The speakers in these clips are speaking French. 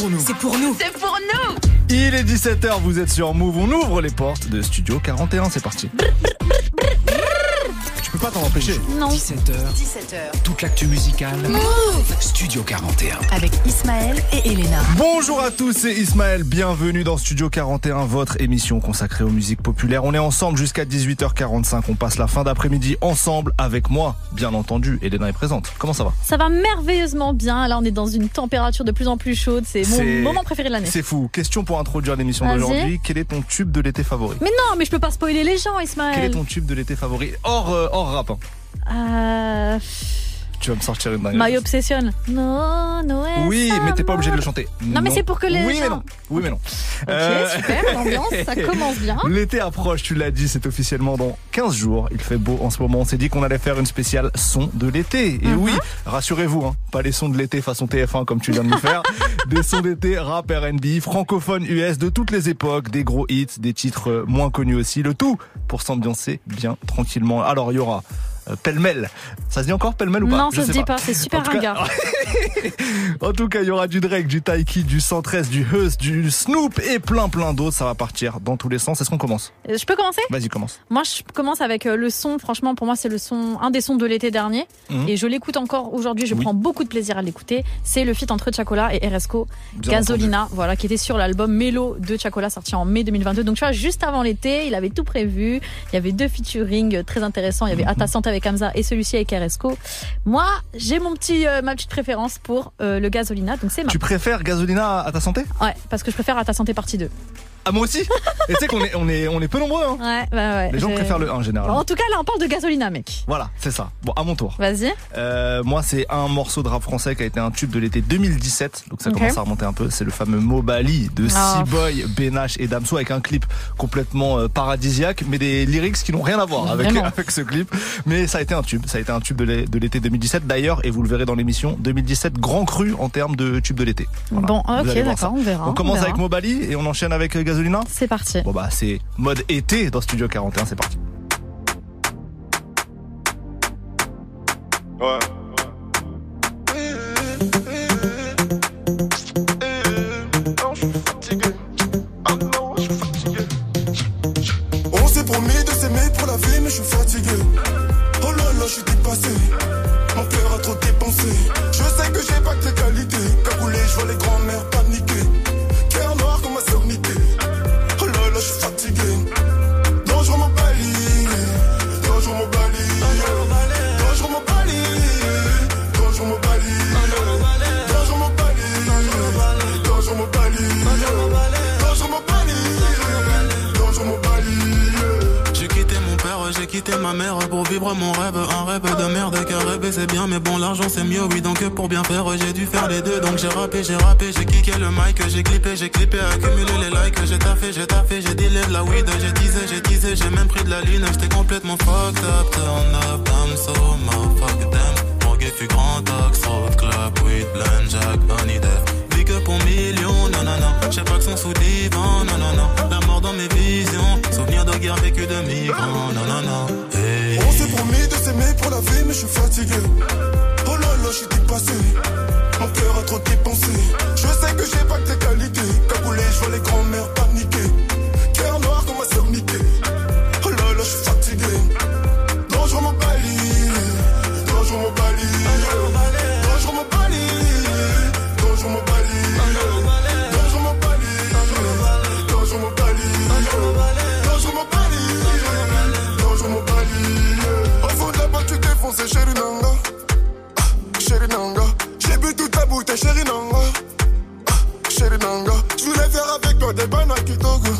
pour nous. C'est pour nous. C'est pour nous. Il est 17h, vous êtes sur Move. On ouvre les portes de Studio 41. C'est parti. Peux pas t'en empêcher. Non. 17h, 17h. toute l'actu musicale. Studio 41. Avec Ismaël et Elena. Bonjour à tous, c'est Ismaël. Bienvenue dans Studio 41, votre émission consacrée aux musiques populaires. On est ensemble jusqu'à 18h45. On passe la fin d'après-midi ensemble avec moi, bien entendu. Elena est présente. Comment ça va? Ça va merveilleusement bien. Là, on est dans une température de plus en plus chaude. C'est mon moment préféré de l'année. C'est fou. Question pour introduire l'émission d'aujourd'hui. Quel est ton tube de l'été favori? Mais non, mais je peux pas spoiler les gens, Quel est Ismaël. ton tube de l'été favori? Hors, euh, rapport rap. Euh... Tu vas me sortir une dingue. My Obsession. Non, Noël. Oui, mais t'es pas obligé de le chanter. Non, mais c'est pour que les Oui, mais gens- non. Oui, mais non. Ok, Euh, super, l'ambiance, ça commence bien. L'été approche, tu l'as dit, c'est officiellement dans 15 jours. Il fait beau en ce moment. On s'est dit qu'on allait faire une spéciale son de l'été. Et Mhm. oui, rassurez-vous, hein, pas les sons de l'été façon TF1 comme tu viens de me faire. des sons d'été rap, R&B, francophone, US, de toutes les époques, des gros hits, des titres euh, moins connus aussi. Le tout pour s'ambiancer bien tranquillement. Alors, il y aura pêle-mêle. Ça se dit encore pêle-mêle ou pas Non, Je ça se sais dit pas, c'est En super cas- ringard. En tout cas, il y aura du Drake, du Taiki, du 113, du Heus, du Snoop et plein plein d'autres. Ça va partir dans tous les sens. Est-ce qu'on commence Euh, Je peux commencer? Vas-y, commence. Moi, je commence avec euh, le son. Franchement, pour moi, c'est le son, un des sons de l'été dernier. Mhm. Et je l'écoute encore aujourd'hui. Je Oui. prends beaucoup de plaisir à l'écouter. C'est le feat entre Chacola et RSCO. Bien Gasolina, voilà, qui était sur l'album Mélo de Chacola, sorti en mai 2022. Donc, tu vois, juste avant l'été, il avait tout prévu. Il y avait deux featuring euh, très intéressants. Il y avait Mhm. Atta Santé avec Hamza et celui-ci avec RSCO. Moi, j'ai mon petit, euh, ma petite préférence pour euh, le Gasolina. Donc, c'est ma. Tu préfères Gasolina à ta santé? Ouais, parce que je préfère Atta Santé partie 2. Ah moi aussi Et tu sais qu'on est, on est, on est peu nombreux hein Ouais, bah ouais. Les gens préfèrent le 1 généralement. En tout cas, là, on parle de Gasolina, mec. Voilà, c'est ça. Bon, à mon tour. Vas-y. Euh, moi, c'est un morceau de rap français qui a été un tube de l'été 2017. Donc ça commence à remonter un peu. C'est le fameux Mobali de Ah. Seaboy, Benache et Damso avec un clip complètement euh, paradisiaque, mais des lyrics qui n'ont rien à voir avec, avec ce clip. Mais ça a été un tube. Ça a été un tube de l'é- de l'été 2017. D'ailleurs, et vous le verrez dans l'émission, 2017 grand cru en termes de tube de l'été. Voilà. Bon, ok, d'accord, on verra. On commence verra. avec Mobali et on enchaîne avec euh, Gasolina. C'est parti. Bon bah c'est mode été dans Studio 41, c'est parti. Ouais. On s'est promis de s'aimer pour la vie, mais je suis fatigué. Oh là là, je suis dépassé. Mon cœur a trop dépensé. Quitté ma mère pour vivre mon rêve. Un rêve de merde, car rêver c'est bien, mais bon, l'argent c'est mieux, oui. Donc pour bien faire, j'ai dû faire les deux. Donc j'ai rappé, j'ai rappé, j'ai kické le mic, j'ai clippé, j'ai clippé, accumulé les likes. J'ai taffé, j'ai taffé, j'ai dealé de la weed, j'ai teasé, j'ai teasé, j'ai même pris de la ligne. J'étais complètement fucked up, turn up, I'm so damn. Mon gay fut grand ox, road club, weed, blend, jack, honey. Vie que pour millions, non, non, non. J'ai pas que son sous divan, non, non, non. La mort dans mes visions, souvenir de guerre vécue de migrants, non, non, non. Hey. On s'est promis de s'aimer pour la vie, mais je suis fatigué. Oh là là, je suis dépassé. Mon cœur a trop dépensé. Je sais que j'ai pas que tes qualités. Cagoulé, je vois les grands-mères chérie Nanga. Ah, Chérie Nanga. J'ai bu toute ta bouteille, chérie Nanga. Ah, Chérie Nanga. Je voulais faire avec toi des banaks Togo.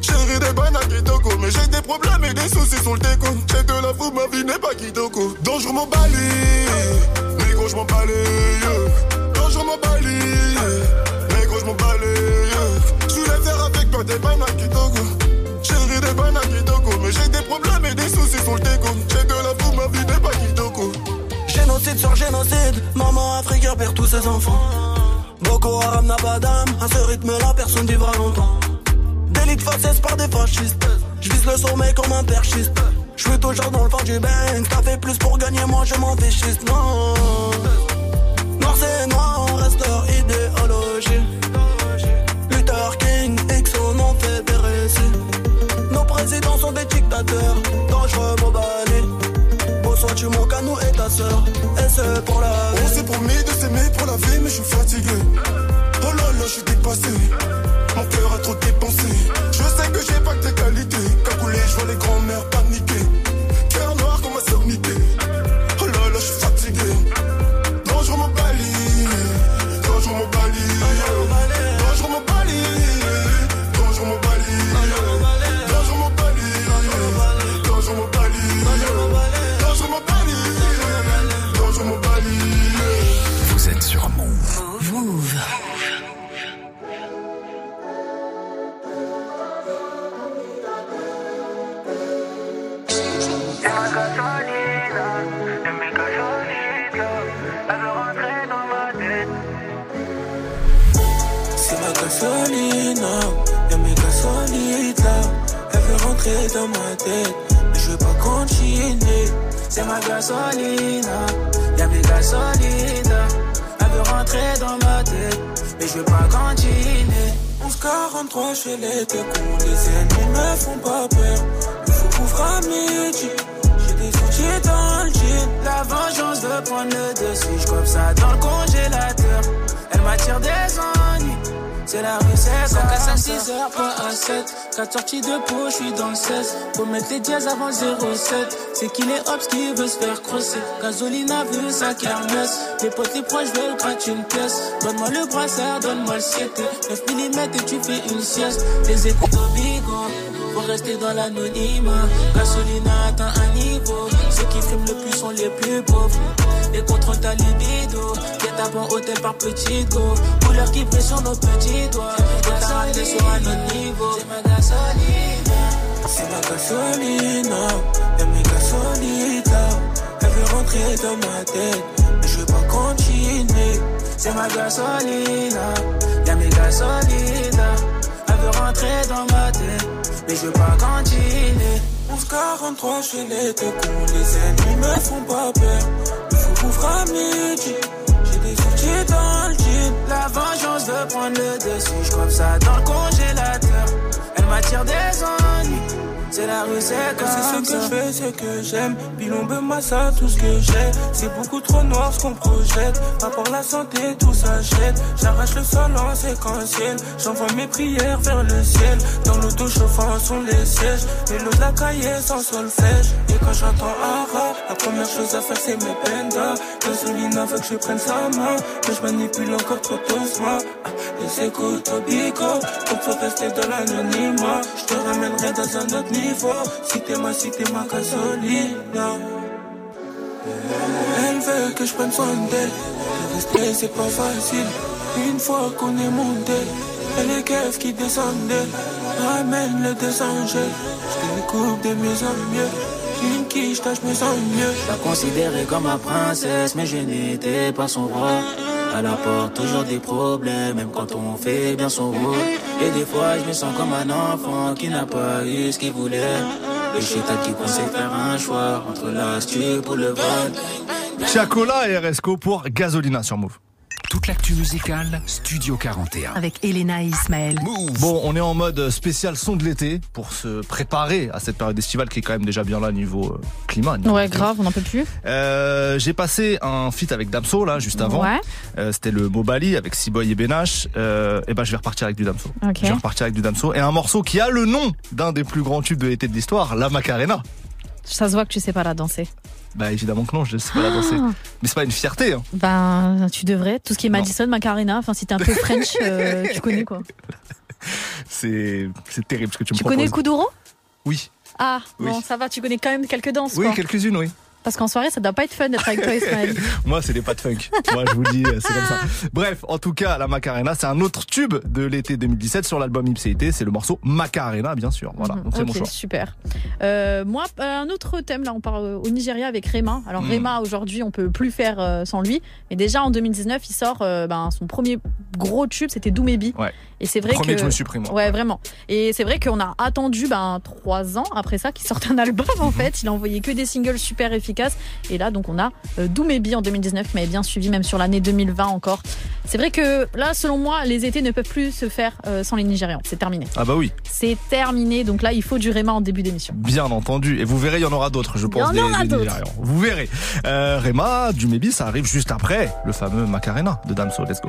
Chérie des banaks Kitoko. Mais j'ai des problèmes et des soucis sur le déco. J'ai de la fou, ma vie n'est pas Kitoko. Dangereux mon bali. Négro, je m'en balais. Dangereux mon bali. Négro, je m'en balais. Je voulais faire avec toi des banaks Kitoko. Chérie des banaks Kitoko. Mais j'ai des problèmes et des soucis sur le déco. J'ai de la fou, ma vie n'est pas. Génocide sur génocide, maman africaine perd tous ses enfants. Boko Haram n'a pas d'âme, à ce rythme-là personne vivra longtemps. Délit de par des fascistes, je vise le sommet comme un perchiste. Je suis toujours dans le fond du bain, t'as fait plus pour gagner, moi je m'en fichiste, non. Noir c'est noir, on reste leur idéologie. Luther King, X, on en fait des. Nos présidents sont des dictateurs, dangereux tu manques à nous et ta soeur. Et c'est pour la vie. On s'est promis de s'aimer pour la vie, mais je suis fatigué. Oh là là, je suis dépassé. Mon cœur a trop dépensé. Je sais que j'ai pas que tes qualités. Cagoulé, je vois les grands-mères mais je veux pas continuer. C'est ma gasolina, y'a mes gasolides là. Elle veut rentrer dans ma tête, mais je veux pas continuer. 1143, je fais les cons, les ennemis me font pas peur. Il faut couvrir à midi. J'ai des outils dans le jean. La vengeance veut prendre le dessus. Je ça dans le congélateur. Elle m'attire des ennuis. C'est la rue, c'est ça. casse à 6 heures, pas à 7. 4 sorties de peau, je suis dans le 16. Faut mettre les dièses avant 07. C'est qu'il est hops qui veut se faire crosser. Gasolina veut sa kermesse. Les potes, les proches veulent gratter une pièce. Donne-moi le brassard, donne-moi le 7. 9 mm et tu fais une sieste. Les écoutes au bigot. Faut rester dans l'anonymat. Gasolina atteint un niveau. Ceux qui fument le plus sont les plus pauvres. Les contrôles ta libido. Guet avant hôtel par petit go. Couleur qui brille sur nos petits doigts. Faut t'arrêter sur un autre niveau. C'est ma gasolina. C'est ma gasolina. Y'a mes gasolitas. Elle veut rentrer dans ma tête. Mais je veux pas continuer. C'est ma gasolina. Y'a mes gasolitas. Elle veut rentrer dans ma tête, mais je veux pas continuer. 1143, je fais les deux cons, les ennemis me font pas peur. Faut couvrir à midi. J'ai des outils dans le jean. La vengeance veut prendre le dessus. Je ça dans le congélateur. Elle m'attire des ennuis. C'est la rue, c'est comme. C'est ce que je fais, c'est que j'aime. Bilombe, massa, tout ce que j'ai. C'est beaucoup trop noir ce qu'on projette. Pas pour la santé, tout s'achète. J'arrache le sol en séquentiel. J'envoie mes prières vers le ciel. Dans l'auto chauffant sont les sièges. Et l'eau de la cahier sans solfège. Et quand j'entends Ara, la première chose à faire c'est mes pendas. Gasolina veut que je prenne sa main. Mais je manipule encore trop doucement. Les écoutes au bico. Faut rester dans l'anonymat. Je te ramènerai dans un autre niveau. Si t'es ma, si t'es ma gasolina. Elle veut que je prenne soin d'elle. Le rester, c'est pas facile. Une fois qu'on est monté, elle est keufs qui descendait. Ramène le descendé. Je découpe de mieux en mieux. Quiche, je me sens mieux. Je la considérais comme ma princesse, mais je n'étais pas son roi. Elle apporte toujours des problèmes, même quand on fait bien son rôle. Et des fois, je me sens comme un enfant qui n'a pas eu ce qu'il voulait. Le chétan qui conseille de faire un choix entre l'astuce pour le vol. Chacola et RSCO pour Gasolina sur Move. Toute l'actu musicale, Studio 41. Avec Elena et Ismaël. Bon, on est en mode spécial son de l'été pour se préparer à cette période estivale qui est quand même déjà bien là niveau euh, climat. niveau Ouais, grave, on n'en peut plus. Euh, J'ai passé un feat avec Damso là juste avant. Ouais. Euh, C'était le Mobali avec Siboy et Benache. Euh, et ben je vais repartir avec du Damso. Ok. Je vais repartir avec du Damso et un morceau qui a le nom d'un des plus grands tubes de l'été de l'histoire, La Macarena. Ça se voit que tu sais pas la danser. Bah évidemment que non, je sais pas la danser. Ah. Mais c'est pas une fierté. Hein. Ben, tu devrais. Tout ce qui est Non. Madison, Macarena, enfin, si t'es un peu French, euh, tu connais quoi. C'est c'est terrible ce que tu me Tu proposes. connais le Kuduro? Oui. Ah, Oui. bon, ça va, tu connais quand même quelques danses, Oui, quelques-unes, oui. Parce qu'en soirée, ça doit pas être fun d'être avec toi, Ismaël. Moi, c'est des pas de funk. Moi, je vous le dis, c'est comme ça. Bref, en tout cas, la Macarena, c'est un autre tube de l'été 2017 sur l'album Ipséité. C'est le morceau Macarena, bien sûr. Voilà, Mhm. c'est mon choix. super. Euh, moi, euh, un autre thème, là, on part euh, au Nigeria avec Rema. Alors, Mhm. Rema, aujourd'hui, on peut plus faire euh, sans lui. Mais déjà, en 2019, il sort euh, ben, son premier gros tube, c'était Doumébi. Ouais. Et c'est vrai Premier que. que je me suis pris, moi. Ouais, vraiment. Et c'est vrai qu'on a attendu ben, trois ans après ça qu'il sorte un album, Mhm. en fait. Il a envoyé que des singles super efficaces. efficace. Et là, donc, on a euh, Doumébi en 2019 qui m'avait bien suivi, même sur l'année 2020 encore. C'est vrai que là, selon moi, les étés ne peuvent plus se faire euh, sans les Nigérians. C'est terminé. Ah bah oui, C'est terminé. Donc là, il faut du Réma en début d'émission. bien entendu. Et vous verrez, il y en aura d'autres, je pense, en des, aura des d'autres. Vous verrez. Euh, Rema, du ça arrive juste après le fameux Macarena de Damso. Let's go.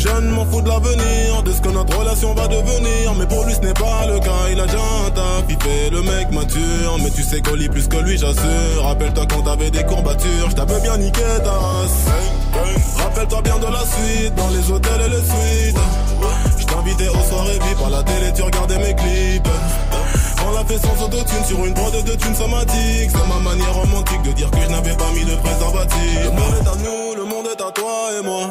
jeune, m'en fous de l'avenir, de ce que notre relation va devenir, mais pour lui ce n'est pas le cas, il a déjà un taf, il fait le mec mature, mais tu sais qu'on lit plus que lui, j'assure. Rappelle-toi quand t'avais des courbatures, je bien niqué ta race. Rappelle-toi bien de la suite, dans les hôtels et les suites. Je t'invitais aux soirées VIP, à la télé tu regardais mes clips. On l'a fait sans autotune sur une prod de thunes somatique. C'est ma manière romantique de dire que je n'avais pas mis de préservatif. Le monde est à nous, le monde est à toi et moi.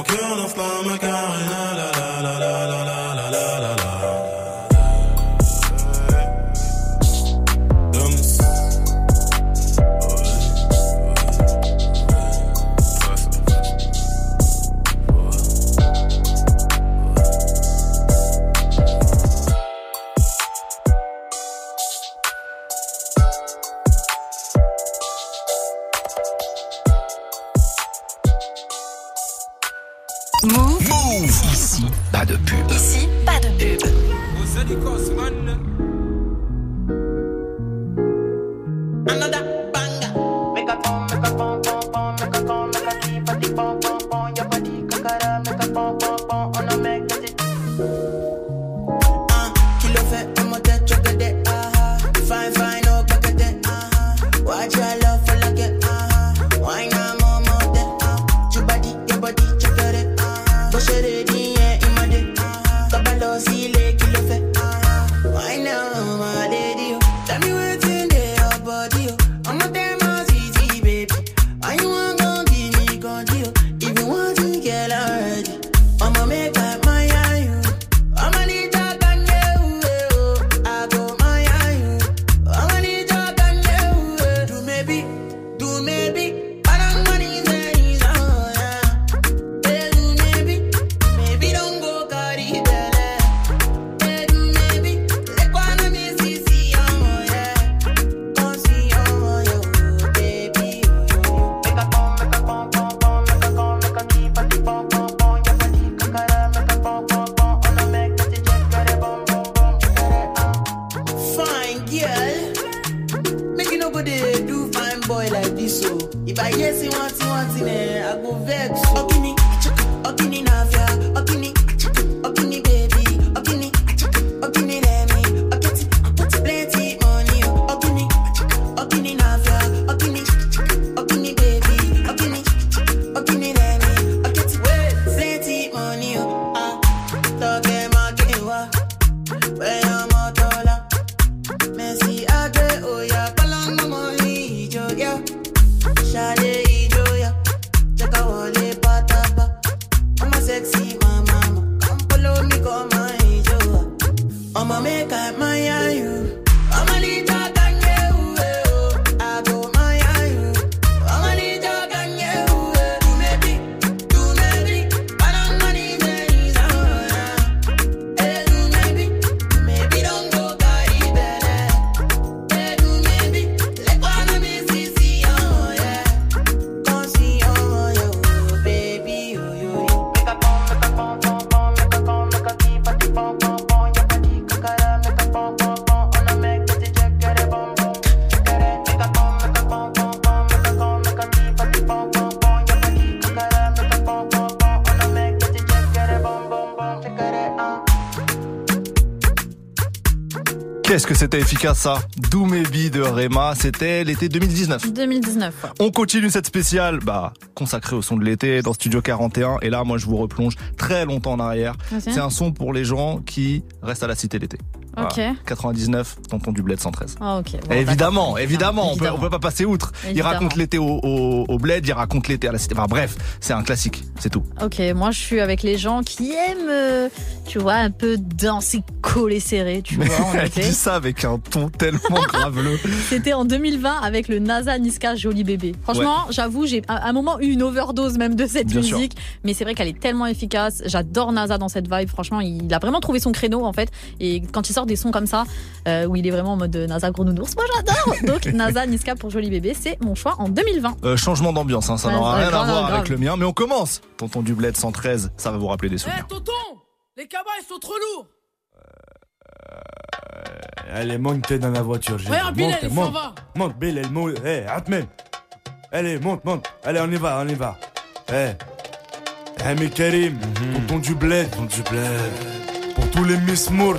mon cœur danse la macarena, la la la la la la Qu'est-ce que c'était efficace ça Do Maybe de Rema, c'était l'été 2019. 2019. ouais. On continue cette spéciale bah, consacrée au son de l'été dans Studio 41. Et là, moi, je vous replonge très longtemps en arrière. C'est un son pour les gens qui restent à la cité l'été. Ok. 99, Tonton du Bled 113. Ah, ok. Bon, évidemment, d'accord. évidemment, on peut, on peut pas passer outre. Il raconte l'été au, au, au bled, il raconte l'été à la cité. Enfin bref, c'est un classique, c'est tout. Ok, moi je suis avec les gens qui aiment, euh, tu vois, un peu danser collé serré, tu vois, en Elle dit ça avec un ton tellement graveleux. C'était en 2020 avec le NASA Niska Joli Bébé. Franchement, j'avoue, j'ai à un moment eu une overdose même de cette Bien sûr. musique, mais c'est vrai qu'elle est tellement efficace. J'adore NASA dans cette vibe. Franchement, il a vraiment trouvé son créneau en fait. Et quand il sort des sons comme ça, euh, où il est vraiment en mode NASA gros nounours, moi j'adore. Donc NASA Niska pour Joli Bébé, c'est mon choix en 2020. Euh, changement d'ambiance, hein, ça Ouais, n'aura rien à voir grave. avec le mien. Mais on commence. Tonton du bled 113, ça va vous rappeler des souvenirs. tonton Les cabas, ils sont trop lourds Allez, monte t'es dans la voiture. j'ai Regarde, dit. Bilal, Monte, va. Monte, Bilal, monte. Hé, Atmen. Allez, monte, monte. Allez, on y va, on y va. Hé. Ami Karim, tonton du bled. Tonton du bled. Pour tous les Miss Mourt.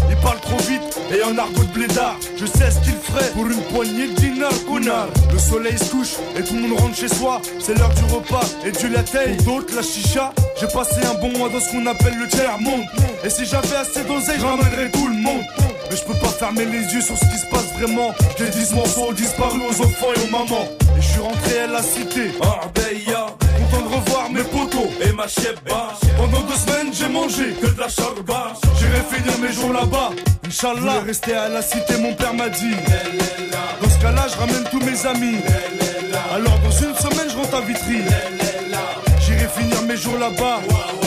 parle trop vite et en argot de blédard. Je sais ce qu'il ferait pour une poignée de dinars. Le soleil se couche et tout le monde rentre chez soi. C'est l'heure du repas et du latte. D'autres, la chicha. J'ai passé un bon mois dans ce qu'on appelle le tiers monde. Et si j'avais assez d'oseille, ramènerais tout le monde. Mais je peux pas fermer les yeux sur ce qui se passe vraiment. J'ai 10 morceaux disparus aux enfants et aux mamans. Et je suis rentré à la cité. Arbeya. Content de revoir mes potos et ma chebba. Pendant deux semaines, j'ai mangé que de la charba. J'irai finir mes jours là-bas. Inch'Allah, rester à la cité, mon père m'a dit. Dans ce cas-là, je ramène tous mes amis. Alors, dans une semaine, je rentre à Vitry. J'irai finir mes jours là-bas.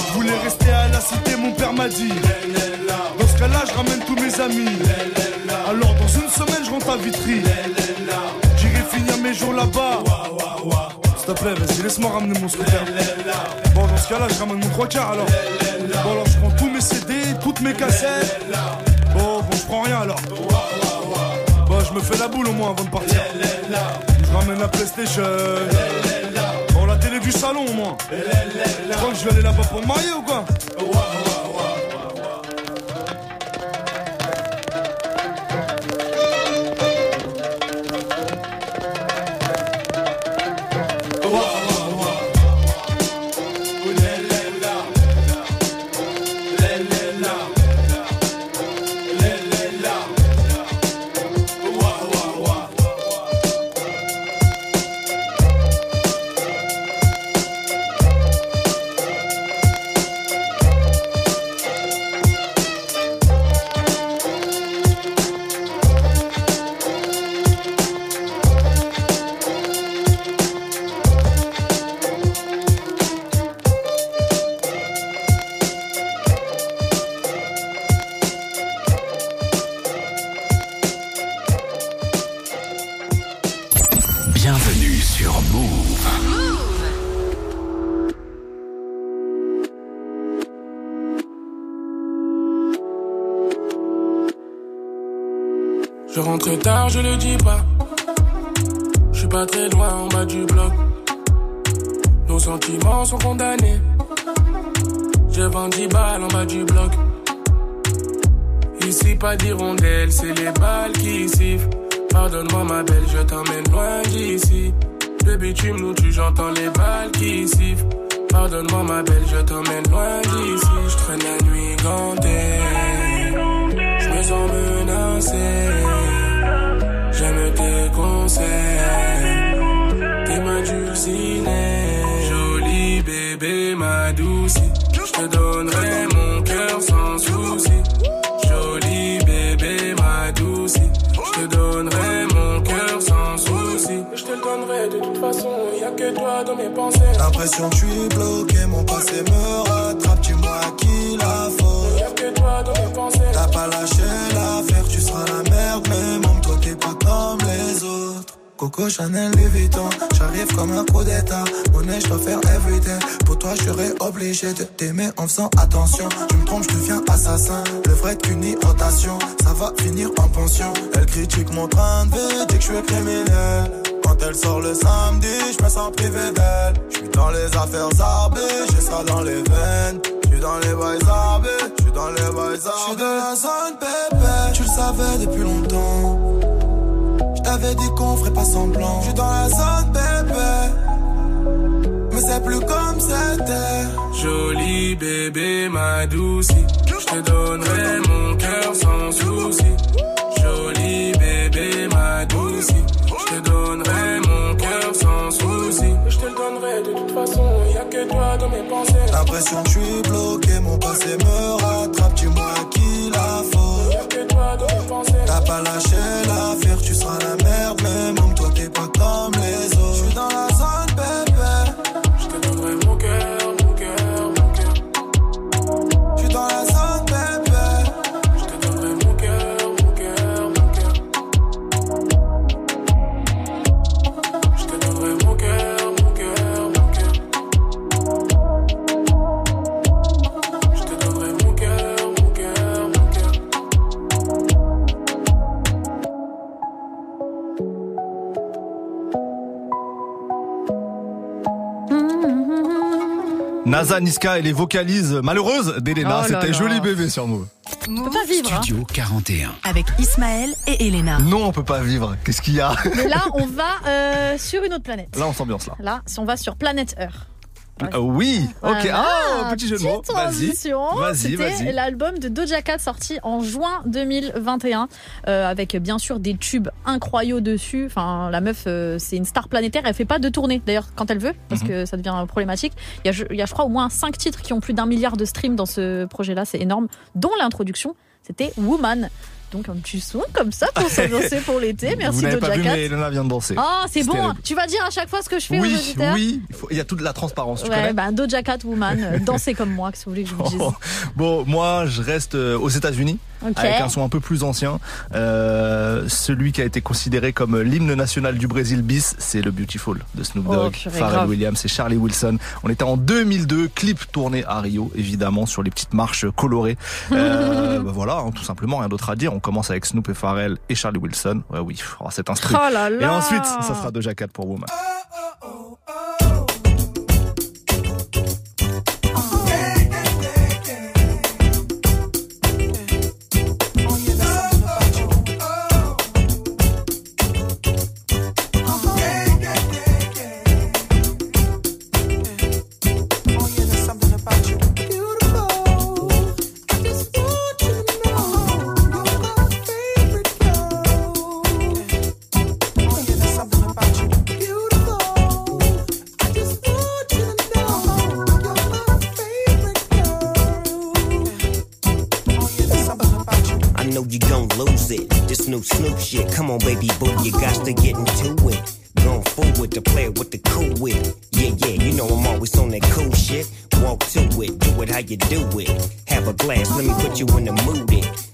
Je voulais rester à la cité, mon père m'a dit. Dans ce cas-là, je ramène tous mes amis. Alors dans une semaine, je rentre à Vitry. J'irai finir mes jours là-bas. S'il te plaît, vas-y, laisse-moi ramener mon scooter. Bon, dans ce cas-là, je ramène mon trois quarts alors. Bon, alors je prends mes CD, toutes mes cassettes. Bon, bon, je prends rien alors. Bon, je me fais la boule au moins avant de partir. Je ramène la PlayStation. Bon, la télé du salon au moins. Tu crois que je vais aller là-bas pour me marier ou quoi? Je le dis pas. Je suis pas très loin en bas du bloc. Nos sentiments sont condamnés. Vends 10 balles en bas du bloc. Ici, pas d'hirondelle, c'est les balles qui sifflent. Pardonne-moi, ma belle, je t'emmène loin d'ici. Le bitume nous tue, j'entends les balles qui sifflent. Pardonne-moi, ma belle, je t'emmène loin d'ici. Je traîne la nuit gantée. Je me sens menacé. J'aime tes conseils. T'es ma dulcinée. Jolie bébé, ma douce. Je te donnerai mon cœur sans souci. Jolie bébé, ma douce. Je te donnerai mon cœur sans souci. Je te le donnerai de toute façon. Y a que toi dans mes pensées. L'impression que je suis bloqué, mon passé me rattrape, dis-moi à qui la faute. Y'a que toi dans mes pensées. T'as pas lâché l'affaire, tu seras la merde, même les autres. Coco Chanel Louis Vuitton, j'arrive comme un coup d'état. Monnaie, je dois faire everyday. Pour toi, je serais obligé de t'aimer en faisant attention. Tu me trompes, je deviens assassin. Le vrai qu'une irritation, ça va finir en pension. Elle critique mon train de vie, dit que je suis criminel. Quand elle sort le samedi, je me sens privé d'elle. Je suis dans les affaires zarbées, j'ai ça dans les veines. Je suis dans les bails zarbés, je suis dans les bails zarbés. Je suis de la zone pépé, tu le savais depuis longtemps. Je t'avais dit qu'on ferait pas semblant. Je suis dans la zone bébé. Mais c'est plus comme c'était. Jolie bébé, ma douce. Je te donnerai mon cœur sans souci. Jolie bébé, ma douce. Je te donnerai mon cœur sans souci. Je te le donnerai de toute façon. Y a que toi dans mes pensées. L'impression que je suis bloqué, mon passé me rattrape. Dis-moi qui la faute. Y a que toi dans mes pensées. T'as pas lâché NASA Niska et les vocalises malheureuses d'Elena. Oh C'était joli bébé sur Move. On peut pas vivre. hein. Studio 41. Avec Ismaël et Elena. Non, on peut pas vivre. Qu'est-ce qu'il y a? Mais là, on va euh, sur une autre planète. Là, on s'ambiance là. Là, si on va sur Planète Earth. Ah oui, ok. Voilà. Ah, petit jeu de mots. Vas-y. Vas-y, l'album de Doja Cat sorti en juin 2021 euh, avec bien sûr des tubes incroyaux dessus. Enfin, la meuf, euh, c'est une star planétaire. Elle fait pas de tournée d'ailleurs quand elle veut parce Mhm. que ça devient problématique. Il y, a, je- il y a, je crois, au moins cinq titres qui ont plus d'un milliard de streams dans ce projet-là. C'est énorme, dont l'introduction C'était Woman. Donc un petit son comme ça pour s'ambiancer pour l'été. Merci n'avez pas Doja vu, mais Elena vient de danser. Oh, c'est bon. terrible. Tu vas dire à chaque fois ce que je fais aux Oui, auditeurs oui, il faut- il y a toute la transparence, tu Ouais, bah, Doja Cat Woman, euh, dansez comme moi, que si vous voulez que je vous dise. Oh. Bon, moi, je reste euh, aux États-Unis Ok. avec un son un peu plus ancien. Euh, celui qui a été considéré comme l'hymne national du Brésil bis, c'est le Beautiful de Snoop Oh, Dogg, Pharrell. Williams et Charlie Wilson. On était en 2002, clip tourné à Rio, évidemment sur les petites marches colorées. Euh, bah voilà, hein, tout simplement, rien d'autre à dire. On commence avec Snoop et Pharrell et Charlie Wilson. Ouais, oui, oh, cet instru. Oh là Et ensuite, ça sera Doja Cat pour Woman. New Snoop shit. Come on, baby boo, you got to get into it. Going forward to play it with the cool wit. Yeah, yeah, you know I'm always on that cool shit. Walk to it, do it how you do it. Have a glass, let me put you in the mood. It.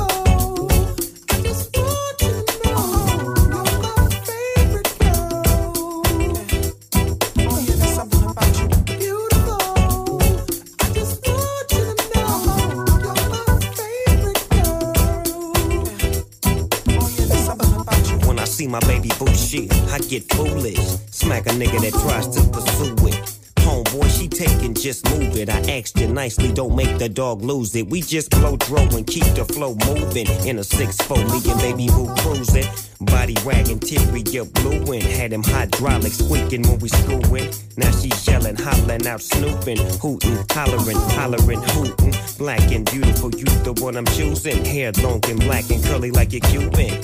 I get foolish. Smack a nigga that tries to pursue it. Homeboy, she taking, just move it. I asked you nicely, don't make the dog lose it. We just blow throw and keep the flow moving. In a 6-4, me and baby boo cruising. Body wagging, teary, you blueing. Had him hydraulic squeaking when we screwing. Now she yelling, hollering out, snooping, hooting, hollering, hollering, hooting. Black and beautiful, you the one I'm choosing. Hair long and black and curly like a Cuban.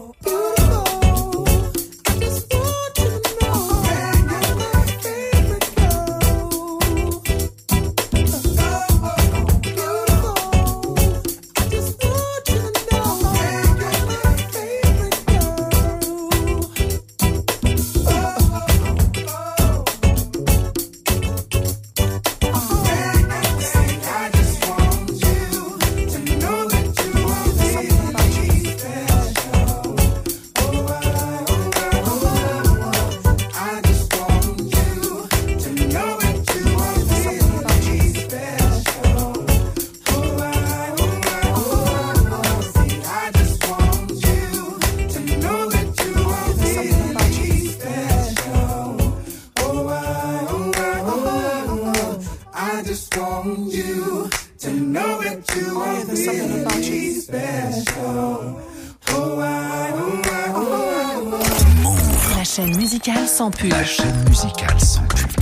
Sans. La chaîne musicale sans pub.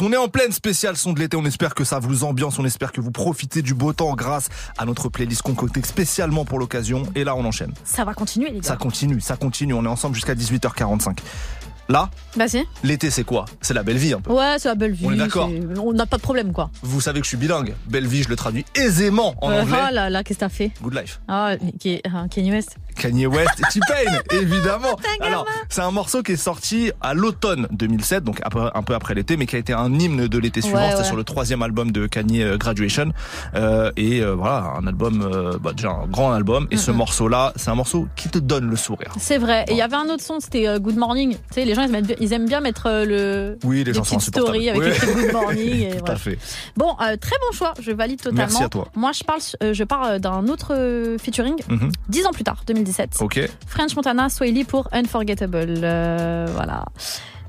On est en pleine spéciale son de l'été. On espère que ça vous ambiance. On espère que vous profitez du beau temps grâce à notre playlist concoctée spécialement pour l'occasion. Et là, on enchaîne. Ça va continuer, les gars. Ça continue, ça continue. On est ensemble jusqu'à 18h45. Là, Vas-y. l'été, c'est quoi? C'est la belle vie un peu. Ouais, c'est la belle vie. On est d'accord? c'est- On n'a pas de problème, quoi. Vous savez que je suis bilingue. Belle vie, je le traduis aisément en Euh, anglais. ah là là, qu'est-ce que t'as fait? Good life. Ah, ah, Kanye West. Kanye West et T-Pain, évidemment. Alors, c'est un morceau qui est sorti à l'automne 2007, donc un peu, un peu après l'été, mais qui a été un hymne de l'été suivant. Ouais, C'était ouais. sur le troisième album de Kanye, euh, Graduation. Euh, et euh, voilà, un album, euh, bah, déjà un grand album. Et ce morceau-là, c'est un morceau qui te donne le sourire. C'est vrai. Et il y avait un autre son, c'était euh, Good Morning. Tu sais, les gens, ils aiment, bien- ils aiment bien mettre euh, le. Oui, les gens sont stories avec Oui. écrit Good Morning. et Tout voilà. à fait. Bon, euh, très bon choix. Je valide totalement. Merci à toi. Moi, je parle, euh, je parle d'un autre featuring. Mhm. Dix ans plus tard, 2017. Ok. French Montana, Swaley pour Unforgettable. Euh, voilà.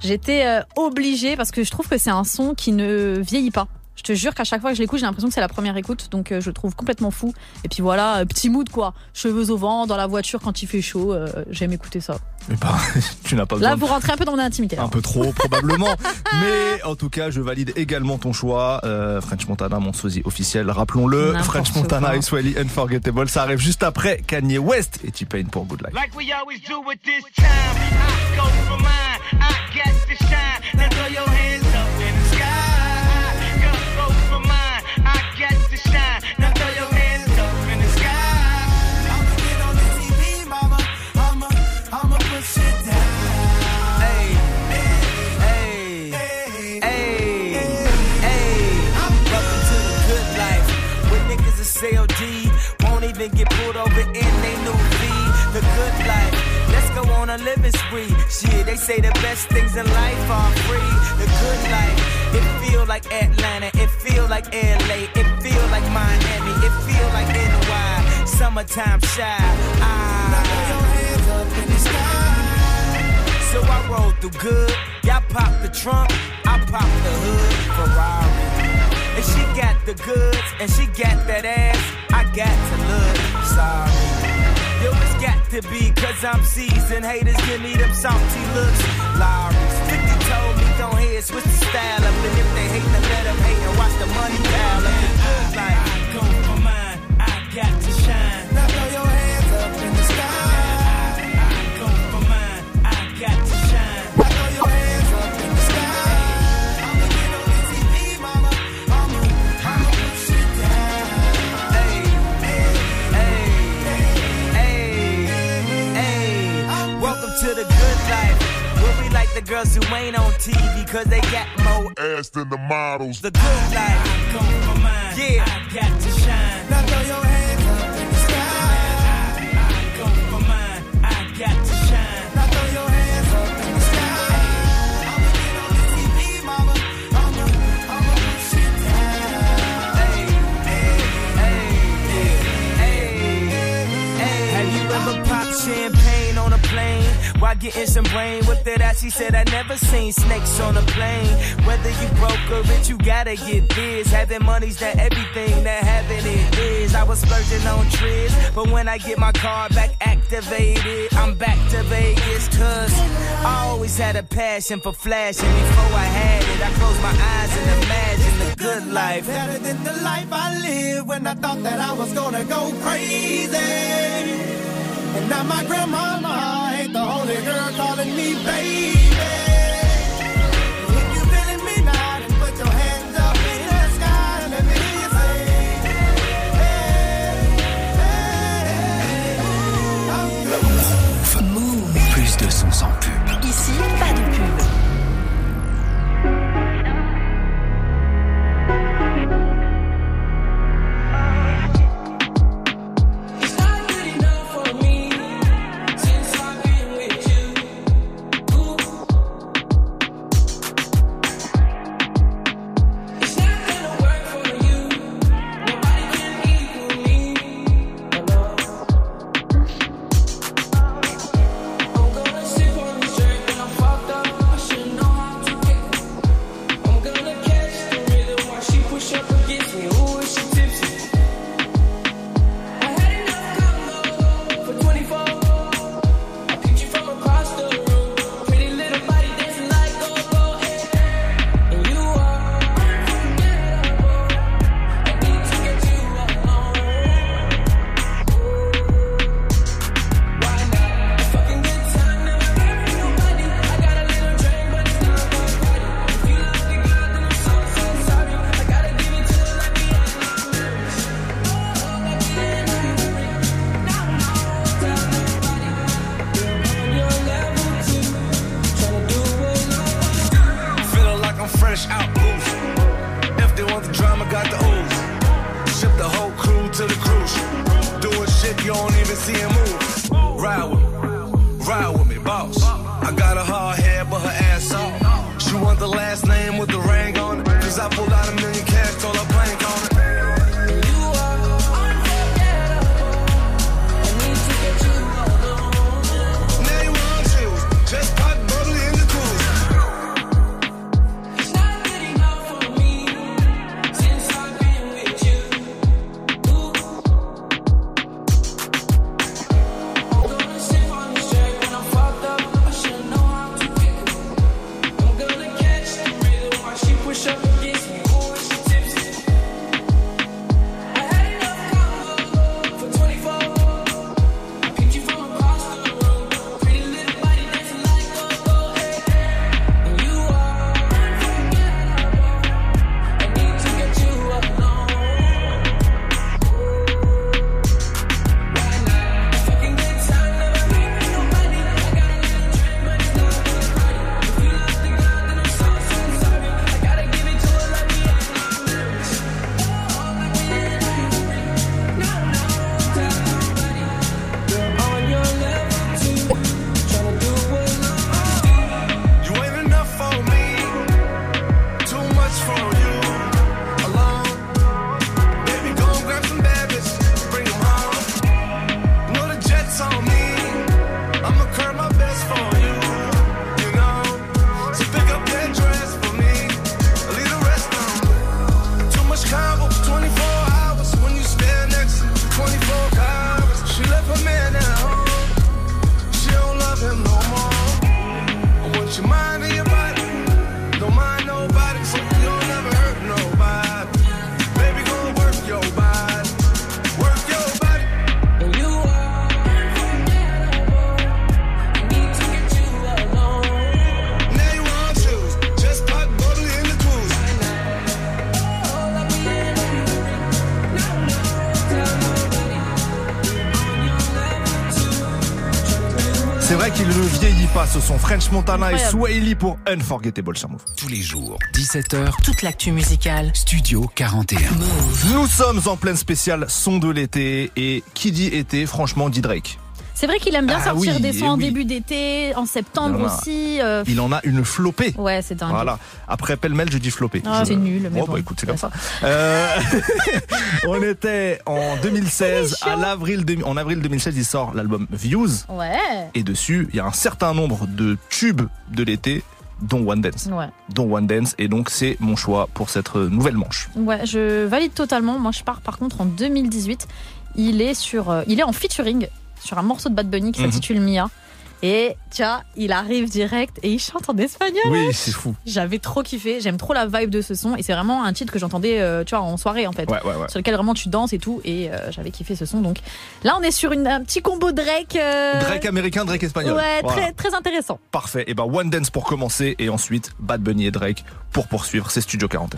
J'étais obligée parce que je trouve que c'est un son qui ne vieillit pas. Je te jure qu'à chaque fois que je l'écoute, j'ai l'impression que c'est la première écoute, donc euh, je le trouve complètement fou. Et puis voilà, euh, petit mood quoi, cheveux au vent, dans la voiture quand il fait chaud, euh, j'aime écouter ça. Eh ben, tu n'as pas besoin Là, de- vous rentrez un peu dans mon intimité. Un peu trop, probablement. Mais en tout cas, je valide également ton choix. Euh, French Montana, mon sosie officiel, rappelons-le. N'importe French Montana quoi. et Swelly Unforgettable. Ça arrive juste après Kanye West et T-Pain pour Good Life. Like we always do at this time, I go for mine. I got to shine. Now throw your hands even get pulled over in they new V. The good life. Let's go on a living spree. Shit, they say the best things in life are free. The good life. It feel like Atlanta. It feel like LA. It feel like Miami. It feel like NY. Summertime shy. Ah. so I roll through good. Y'all pop the trunk, I pop the hood. Ferrari. And she got the goods, and she got that ass. I got to look sorry. Yo, it's got to be, cause I'm seasoned. Haters give me them salty looks. Lowry's 50 told me switch the style up. And if they hate, then let them hate and watch the money pile up. I for mine, I got to the girls who ain't on TV, cause they got more ass than the models. The good life. I come for mine. Yeah. I got to While getting some brain with it out, she said I never seen snakes on a plane. Whether you broke or rich, you gotta get this. Having money's not everything that having it is. I was splurging on trips, but when I get my car back activated, I'm back to Vegas. Cause I always had a passion for flashing. Before I had it, I closed my eyes and imagined the good life. Better than the life I lived when I thought that I was gonna go crazy. And now my grandmama ain't the only girl calling me baby. French Montana et. Swahili pour Unforgettable sur Move. Tous les jours, 17h, Toute l'actu musicale. Studio 41. Nous sommes en pleine spéciale son de l'été et qui dit été, franchement, dit Drake. C'est vrai qu'il aime bien Ah sortir oui, des eh sons en oui. début d'été, en septembre Il en a- aussi. euh, Il en a une flopée. Ouais, c'est dingue. Voilà. Après pêle-mêle, je dis flopée. Ah, c'est nul, mais Bon, bon. bah, écoute, c'est comme ça. Euh, on était en 2016, à l'avril, deux- en avril 2016, il sort l'album Views. Ouais. Et dessus, il y a un certain nombre de tubes de l'été, dont One Dance. Ouais. Dont One Dance. Et donc, c'est mon choix pour cette euh, nouvelle manche. Ouais, je valide totalement. Moi, je pars par contre en 2018. Il est sur, il est en featuring sur un morceau de Bad Bunny qui Mhm. s'intitule Mia. Et tu vois, il arrive direct et il chante en espagnol. Oui, c'est fou. J'avais trop kiffé. J'aime trop la vibe de ce son et c'est vraiment un titre que j'entendais, euh, tu vois, en soirée en fait, Ouais, ouais, ouais. sur lequel vraiment tu danses et tout. Et euh, j'avais kiffé ce son. Donc là, on est sur une- un petit combo Drake. euh, Drake américain, Drake espagnol. Ouais, Voilà. très très intéressant. Parfait. Et ben One Dance pour commencer et ensuite Bad Bunny et Drake pour poursuivre. C'est Studio 41.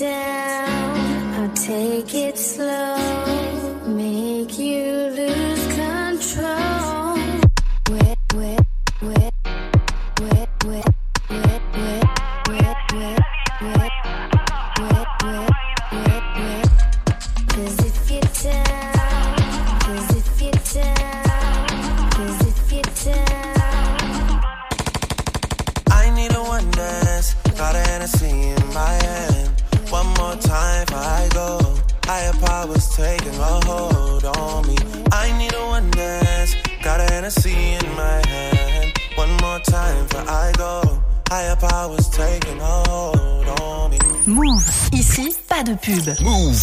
Down, I'll take it Hennessy in my hand. One more time before I go. Higher powers taking hold on me. Move. Ici, pas de pub. Move.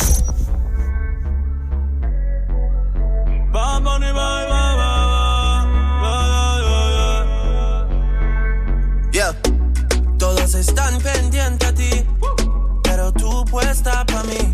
Bad Bunny, bye, bye, bye, bye, Yeah. Todos están pendientes a ti, pero tú puesta pa' mí,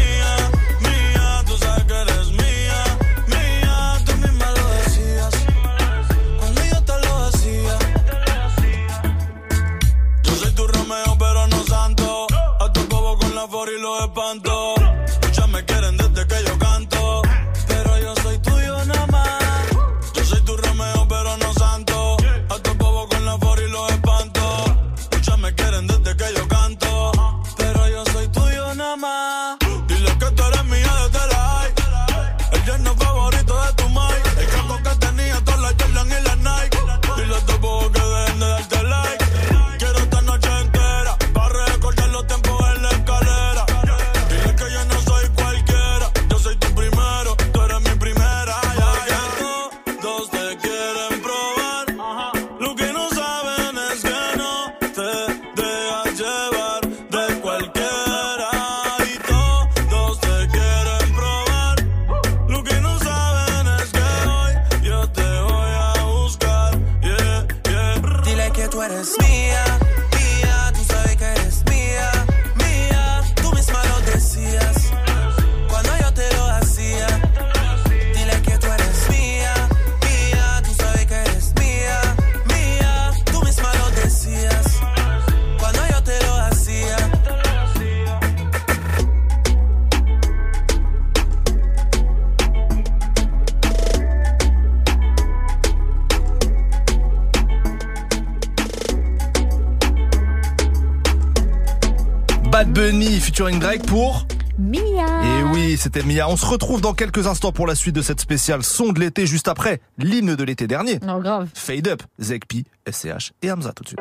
Featuring Drake pour Mia. Et oui, c'était Mia. On se retrouve dans quelques instants pour la suite de cette spéciale son de l'été juste après l'hymne de l'été dernier. Non, grave. Fade Up, Zekpi, SCH et Hamza tout de suite.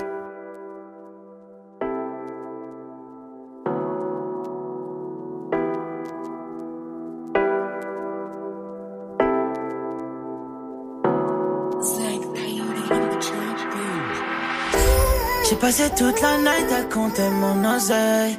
J'ai passé toute la night à compter mon oseille.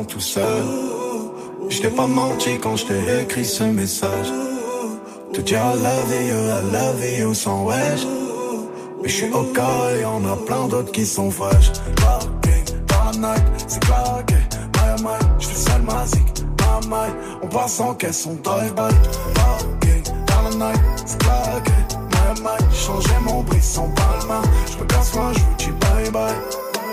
Vraiment tout seul. Je pas menti quand je t'ai écrit ce message. Te dire I love you, I love you sans wesh. Mais je suis au cas et y'en a plein d'autres qui sont fraîches. Parking la night, c'est claqué. My my, je fais zik. My my, on passe en caisse, on drive by. Parking la night, c'est claqué. My my, changé mon brisson palma. Je me casse moi, je vous dis bye bye.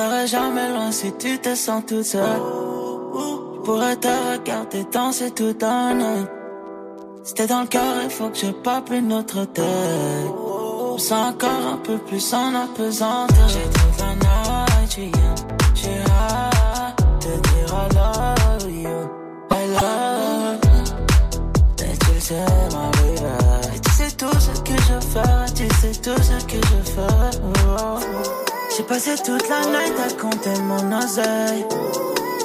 Serai jamais loin si tu te sens toute seule. Je pourrais te regarder danser tout un t'es dans le cœur, il faut que je pape une autre tête. Je me sens encore un peu plus en apesanteur. J'ai toute la night. J'ai hâte de dire I love you. I love you. Et tu sais, baby. Et tu sais tout ce que je fais. Tu sais tout ce que je fais. Oh. J'ai passé toute la night à compter mon oseille.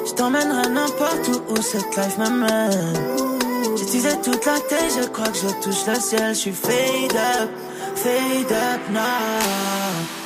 Je t'emmènerai n'importe où où cette life m'amène. J'utilisais toute la tête, je crois que je touche le ciel. Je suis fade up, fade up now.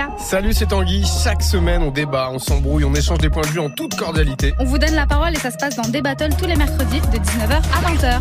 Salut, c'est Camélia. Salut, c'est Tanguy. Chaque semaine, on débat, on s'embrouille, on échange des points de vue en toute cordialité. On vous donne la parole et ça se passe dans des battles tous les mercredis de 19h à 20h.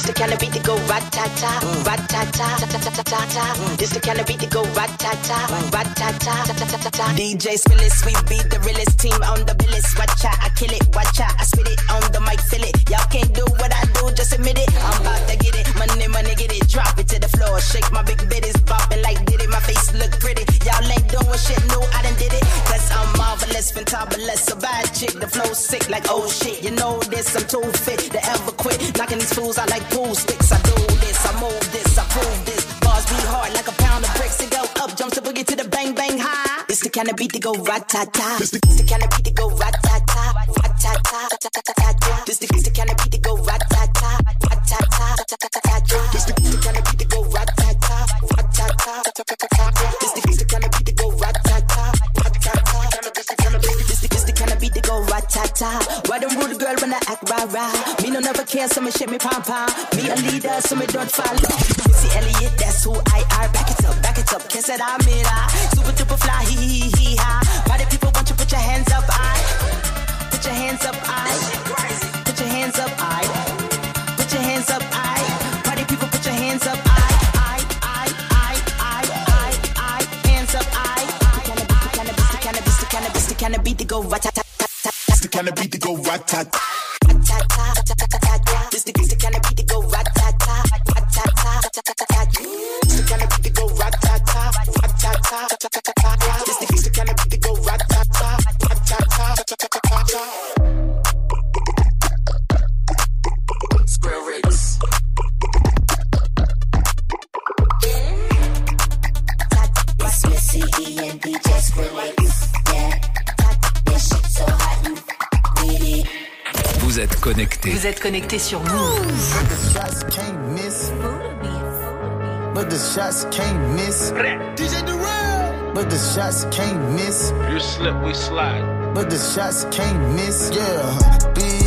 This the kind of beat that go rat-ta-ta, rat-ta-ta, ta-ta-ta-ta-ta. This the kind of beat that go rat-ta-ta, rat-ta-ta, ta-ta-ta-ta. DJ Spillis, we beat the realest team on the billis. Watch out, I kill it, watch out, I spit it on the mic, feel it. Y'all can't do what I do, just admit it. I'm about to get it, money, money, get it, drop it to the floor. Shake my big bitties, bopping like did it. My face look pretty. Y'all ain't doing shit, no, I done did it. Cause I'm marvelous, fantabulous, a bad chick. The flow sick like oh shit. You know this, I'm too fit to ever quit. Knocking these fools I like pool sticks. I do this, I move this, I prove this. Bars be hard like a pound of bricks. It go up, jump to boogie to the bang bang high. It's the kind of beat that go rat-ta-ta. It's the, it's the kind of beat that go rat-ta-ta, rat-ta-ta, ta-ta-ta-ta. This the, it's the kind of beat that go rat-ta-ta, rat-ta-ta, ta-ta-ta-ta. This the, it's the kind of beat that go rat-ta-ta, rat-ta-ta, ta-ta-ta-ta. This the, it's the kind of beat that go rat-ta-ta, rat-ta-ta, ta-ta-ta-ta. This the, it's the kind of beat that go rat-ta-ta. Why them rude girl when I act rah-rah? Me no never care, so me shake me pom-pom. Me a leader, so me don't follow. Missy Elliott, that's who I are. Back it up, back it up, kiss it, I'm it, ah. Super duper fly, hee hee hee ha. Party people want you put your hands up, I. Put your hands up, I. Put your hands up, I. Put your hands up, I. Party people put your hands up, I. I, I, I, I, I, I. Hands up, I. This the kind of, this the kind of, this the kind of beat that go rat-ta-ta-ta-ta. It's the kind of beat that go rat-tat. This the, this the kind of beat that go rat-ta-ta, rat-ta-ta, ta-ta-ta-ta. It's the kind of beat that go rat-ta-ta, rat-ta-ta, ta-ta-ta-ta. This the, this the kind of beat that go rat-ta-ta, rat-ta-ta, ta-ta-ta-ta. Square Ritz. It's Missy E and DJ Skrillex. Yeah. Vous êtes connectés. Vous êtes connectés sur Move. But the shots can't miss. But the shots can't miss. DJ Durant. But the shots can't miss. You slip, we slide. But the shots can't miss. Yeah. Beast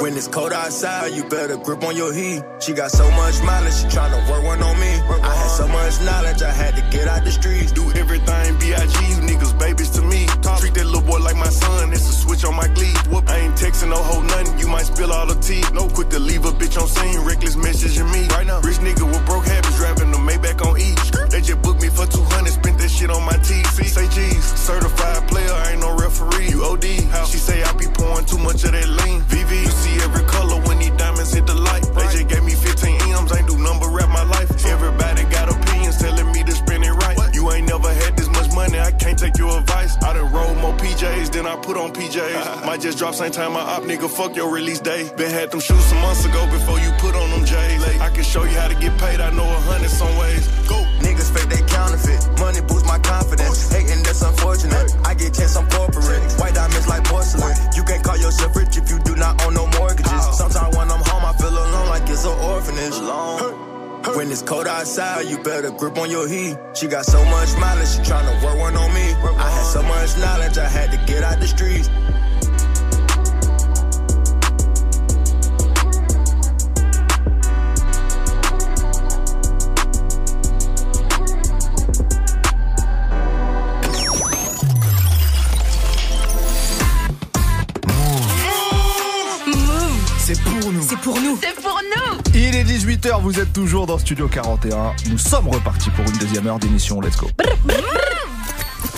When it's cold outside, you better grip on your heat. She got so much mileage, she tryna work one on me. I had so much knowledge, I had to get out the streets. Do everything B.I.G. You niggas babies to me. Talk, Treat that little boy like my son. It's a switch on my glee. Whoop, I ain't texting no whole nothing. You might spill all the tea. No quick to leave a bitch on scene. Reckless messaging me. Right now, rich nigga with broke habits driving the Maybach on E. They just booked me for 200. Spent that shit on my TV. Say G's. Certified player, I ain't no referee. You OD. How? She say I be pouring too much of that lean. VV. See every color when these diamonds hit the light. They just gave me 15 can't take your advice. I done roll more PJs than I put on PJs. Might just drop same time my op nigga. Fuck your release day. Been had them shoes some months ago before you put on them J's. I can show you how to get paid. I know a hundred some ways. Go. Niggas fake they counterfeit. Money boosts my confidence. Hating that's unfortunate. I get checks on corporate. White diamonds like porcelain. You can't call yourself rich if you do not own no mortgages. Oh. Sometimes when I'm home, I feel alone like it's an orphanage. When it's cold outside, you better grip on your heat. She got so much mileage, she tryna work one on me. I had so much knowledge, I had to get out the streets. C'est pour nous. C'est pour nous. C'est pour nous. Il est 18h, vous êtes toujours dans Studio 41. Nous sommes repartis pour une deuxième heure d'émission. Let's go.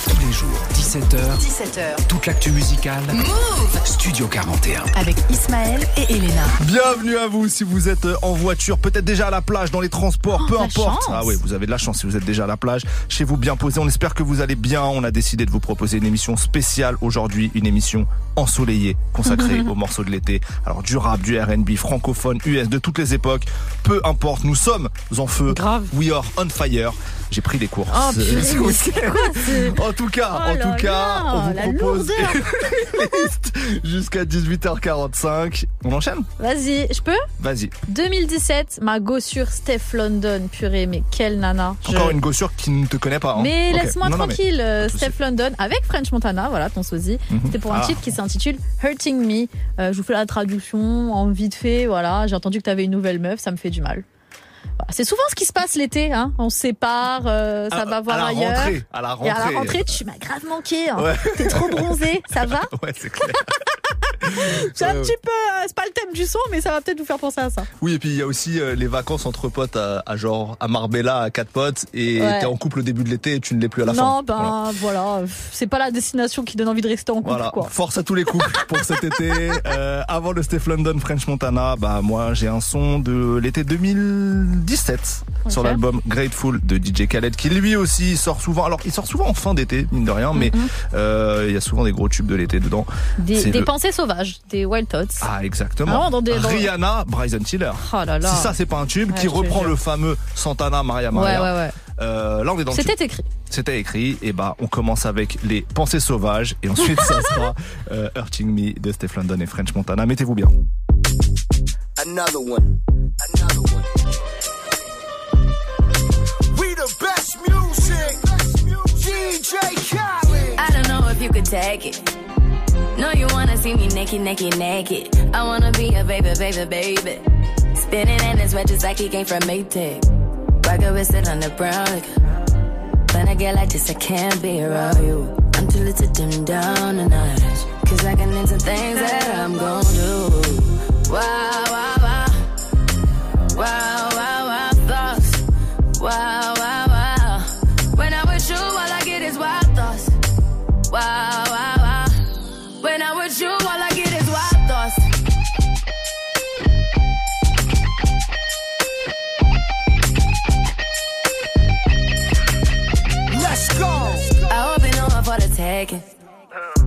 Tous les jours, 17h. 17h. Toute l'actu musicale. Move Studio 41. Avec Ismaël et Elena. Bienvenue à vous si vous êtes en voiture, peut-être déjà à la plage, dans les transports, peu la importe. chance. Ah oui, vous avez de la chance si vous êtes déjà à la plage, chez vous bien posé. On espère que vous allez bien. On a décidé de vous proposer une émission spéciale aujourd'hui, une émission ensoleillée, consacrée aux morceaux de l'été. Alors du rap, du R&B, francophone, US, de toutes les époques, peu importe. Nous sommes en feu. Grave. We are on fire. J'ai pris des cours. Oh, ce- quoi, En tout cas, Oh en là tout cas, on vous la propose jusqu'à 18h45. On enchaîne? Vas-y, je peux? Vas-y. 2017, ma gossure Steph London, purée, mais quelle nana. Je- Encore une gossure qui ne te connaît pas. hein. Mais laisse-moi Non, non, mais- tranquille, euh, Steph London avec French Montana, voilà ton sosie. Mhm. C'était pour un Ah. titre qui s'intitule Hurting Me. Euh, je vous fais la traduction en vite fait, voilà. J'ai entendu que tu avais une nouvelle meuf, ça me fait du mal. C'est souvent ce qui se passe l'été, hein. On se sépare, euh, ça À- va voir à la ailleurs. rentrée, à la Et à rentrée. la rentrée, tu m'as grave manqué. hein. Ouais. T'es trop bronzé, ça va? Ouais, c'est clair. C'est un petit peu, euh, c'est pas le thème du son, mais ça va peut-être vous faire penser à ça. Oui, et puis il y a aussi euh, les vacances entre potes à, à genre à Marbella à quatre potes et Ouais. t'es en couple au début de l'été et tu ne l'es plus à la non, fin. ben Voilà. voilà, c'est pas la destination qui donne envie de rester en couple, Voilà, quoi. force à tous les couples pour cet été. Euh, avant le Steph London French Montana, bah moi j'ai un son de l'été 2017 sur l'album Grateful de DJ Khaled qui lui aussi sort souvent. Alors il sort souvent en fin d'été mine de rien, mais Mhm. euh, il y a souvent des gros tubes de l'été dedans. Des, C'est des le- pensées sauvages, des wild thoughts. Ah exactement. Vraiment dans des- dans- Rihanna, Bryson Tiller. Oh là là. Si ça c'est pas un tube Ouais, qui reprend le fameux Santana Maria Maria. ouais, ouais. Euh, là, on est dans le C'était écrit. C'était écrit. Et bah, on commence avec les pensées sauvages. Et ensuite, ça sera euh, Hurting Me de Steph London et French Montana. Mettez-vous bien. Another one. Another one. The best music. DJ Khaled. I don't know if you could take it. No, you wanna see me naked, naked, naked. I wanna be a baby, baby, baby. Spinning in his red just like he came from Maytag. Rocket with it on the brown. Like, when I get like this, I can't be around you. I'm too little to dim down a notch. Cause I can into things that I'm gon' do. Wow. Wow, wow, wow,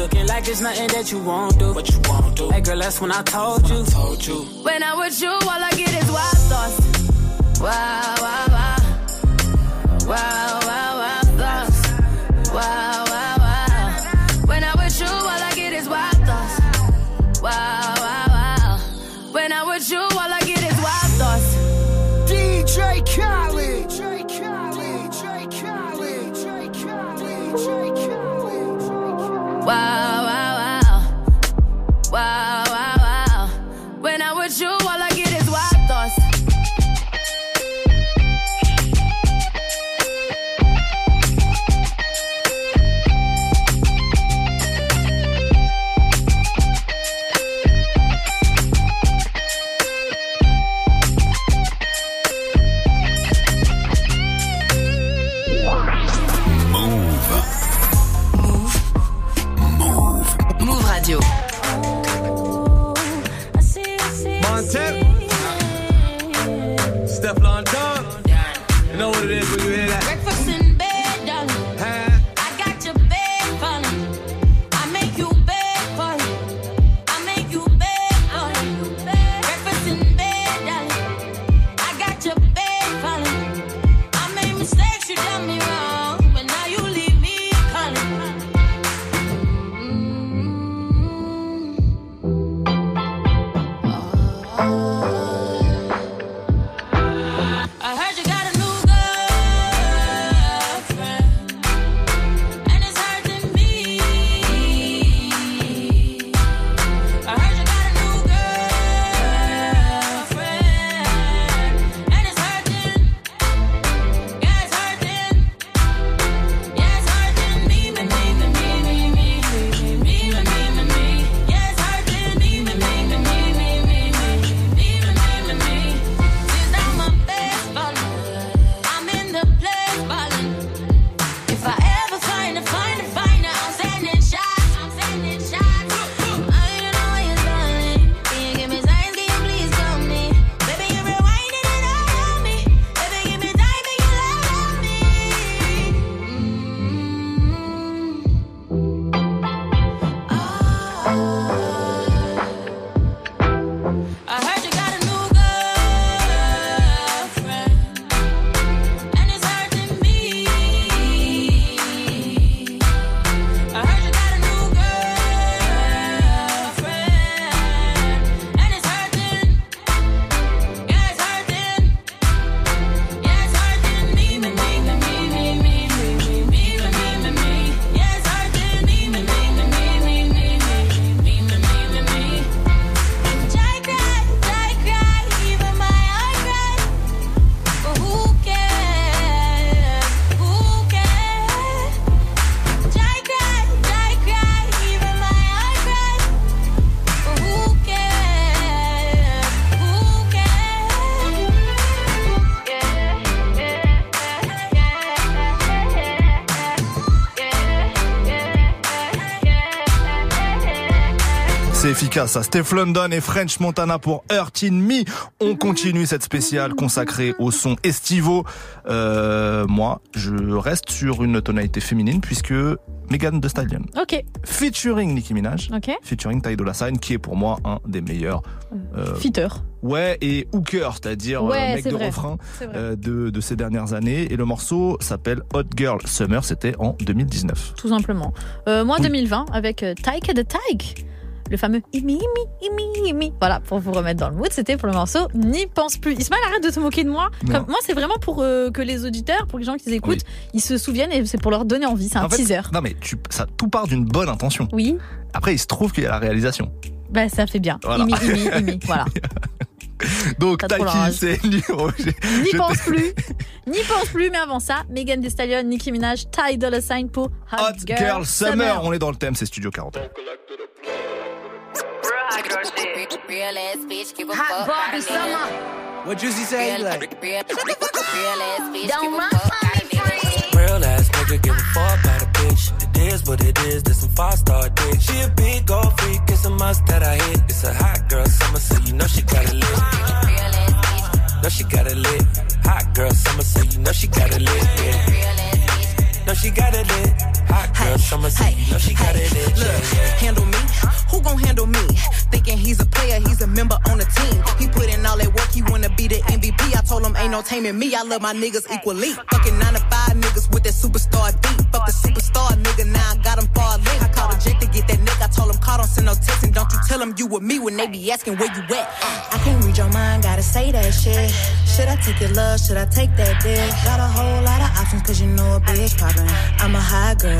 looking like there's nothing that you won't do. What you won't do. Hey girl, that's when I told you. told you. When I'm with you, all I get is wild thoughts. Wow, wow, wow. Wow, wow, wow, thoughts. Wow, wow, wow. Efficace, ça. Steph London et French Montana pour Earth in Me. On continue cette spéciale consacrée au son estivaux. Euh, moi, je reste sur une tonalité féminine puisque Megan Thee Stallion. Ok. Featuring Nicki Minaj. Ok. Featuring Ty Dolla Sign, qui est pour moi un des meilleurs. euh, Fitter. Ouais, et hooker, c'est-à-dire euh, Ouais, mec de vrai. refrain euh, de, de ces dernières années. Et le morceau s'appelle Hot Girl Summer, c'était en 2019. Tout simplement. Euh, moi, Oui. 2020, avec euh, Taika the Tyke. Le fameux Imi, Imi, Imi, Imi. Voilà, pour vous remettre dans le mood, c'était pour le morceau N'y pense plus. Ismaël, arrête de te moquer de moi. Comme, moi, c'est vraiment pour euh, que les auditeurs, pour les gens qui écoutent, ils se souviennent et c'est pour leur donner envie. C'est un En fait, teaser. Non mais tu, ça, tout part d'une bonne intention. Oui. Après, il se trouve qu'il y a la réalisation. Bah, ça fait bien. Voilà. Imi, Imi, Imi. Voilà. Donc, Taiki, c'est numéro. N'y pense plus. N'y pense plus, mais avant ça, Megan Thee Stallion, Nicki Minaj, Ty Dolla Sign pour Hot, Hot Girl Summer. On est dans le thème, c'est Studio 40. Real ass bitch, give a Hot fuck. Barbie summer. What Juicy say? Real, Like, real, real ass bitch, Don't give a run fuck. from me, friend. Real ass nigga give a fuck about a bitch. It is what it is, this some five star dick. She a big gold freak, it's a must that I hit. It's a hot girl summer, so you know she got it lit. Know she got it lit. Hot girl summer, so you know she got it lit. Yeah. Know she got it lit. Hot girl summer, you know she got it lit. Look, Yeah, handle me. Who gon' handle me? Thinking he's a player, he's a member on the team. He put in all that work, he wanna be the MVP. I told him ain't no taming me. I love my niggas equally. Fucking nine to five niggas with that superstar beat. Fuck the superstar nigga, now I got him far link. I called a jet to get that nigga. I told him call, don't send no text and don't you tell him you with me when they be asking where you at. Uh. I can't read your mind, gotta say that shit. Should I take your love? Should I take that dick? Got a whole lot of options, cause you know a bitch poppin'. I'm a high girl,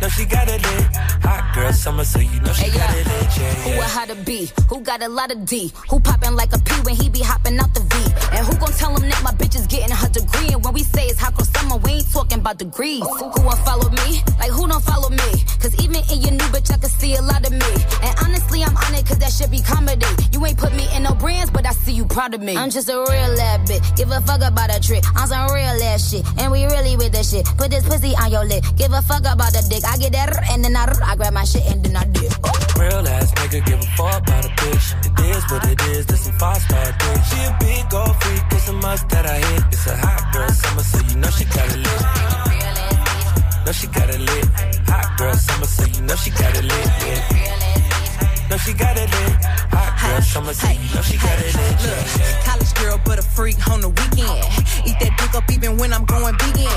Know she got it lit. Hot girl summer, so you know she Hey, got yo. it lit. Yeah, Who a yeah. how to be? Who got a lot of D? Who poppin' like a P when he be hopping out the V? And who gon' tell him that my bitch is getting her degree? And when we say it's hot girl summer, we ain't talking about degrees. Who won't follow me? Like who don't follow me? Cause even in your new bitch, I can see a lot of me. And honestly, I'm on it cause that should be comedy. You ain't put me in no brands, but I see you proud of me. I'm just a real ass bitch. Give a fuck about a trick. I'm some real ass shit. And we really with this shit. Put this pussy on your lip. Give a fuck about the dick. I get that and then I, I grab my shit and then I dip. Real ass nigga give a fuck about a bitch. It is what it is, this some five star dick. She a big gold freak, it's a must that I hit. It's a hot girl summer, so you know she got it lit. Know she got it lit. Hot girl summer, so you know she got it lit. Yeah. Know she got it lit. Hot girl summer, you know she got it. Yeah, yeah. College girl, but a freak on the weekend. Eat that dick up even when I'm going vegan.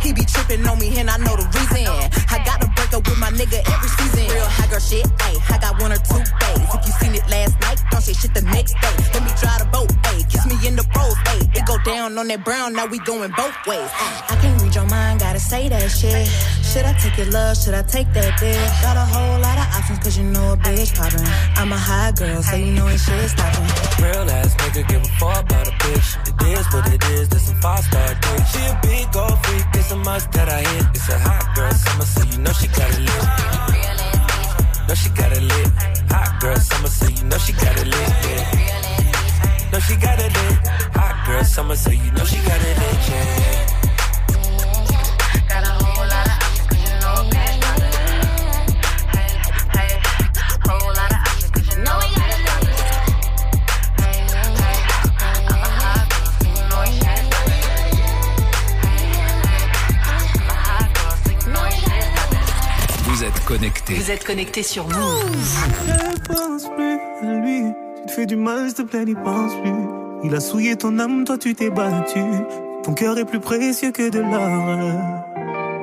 He be tripping on me and I know the reason. I gotta with my nigga every season. Real high girl shit, ayy. I got one or two days. If you seen it last night, don't say shit the next day. Let me drive the boat, ayy. Kiss me in the rose, ayy. It go down on that brown, now we going both ways. ayy. I can't read your mind, gotta say that shit. Should I take your love? Should I take that dick? Got a whole lot of options, cause you know a bitch poppin'. I'm a high girl, so you know ain't shit stopping. Real ass nigga give a fuck about a bitch. It is what it is, this a five star dick. She a big gold freak, it's a must that I hit. Connectés sur. Ne pense plus à lui. Tu te fais du mal, s'il te plaît, n'y pense plus. Il a souillé ton âme, toi tu t'es battu. Ton cœur est plus précieux que de l'or.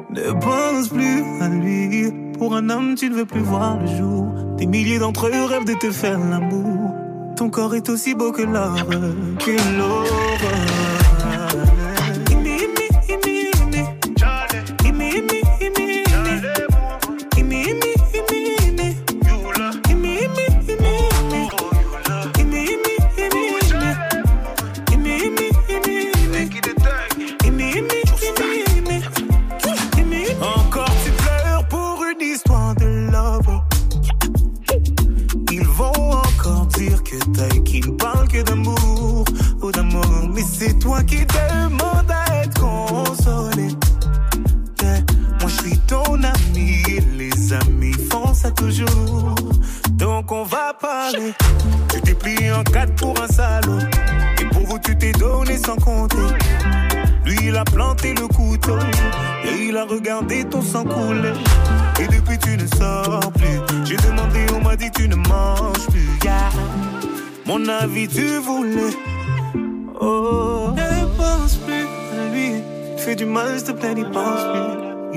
Ne pense plus à lui. Pour un homme, tu ne veux plus voir le jour. Des milliers d'entre eux rêvent de te faire l'amour. Ton corps est aussi beau que l'or.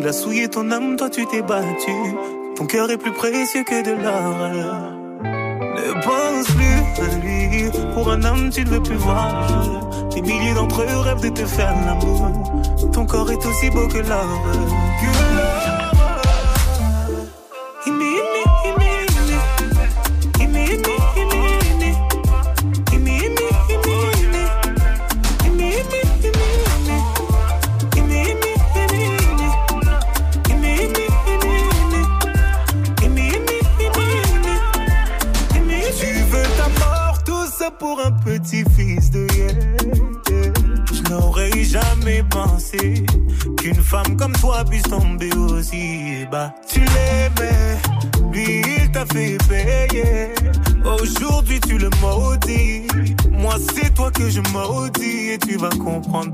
Il a souillé ton âme, toi tu t'es battu. Ton cœur est plus précieux que de l'or. Ne pense plus à lui. Pour un homme, tu ne veux plus voir. Des milliers d'entre eux rêvent de te faire l'amour. Ton corps est aussi beau que. Que l'or.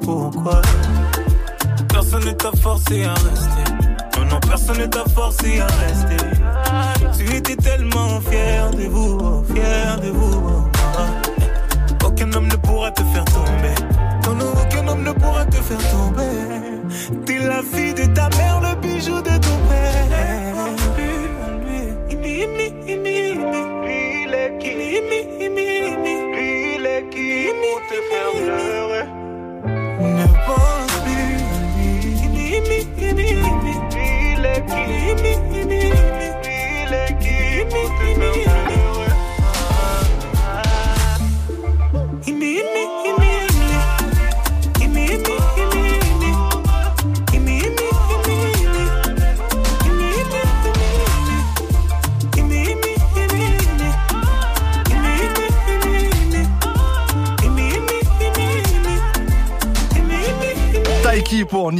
Pourquoi. Personne ne t'a forcé à rester. Non, non, personne ne t'a forcé à rester.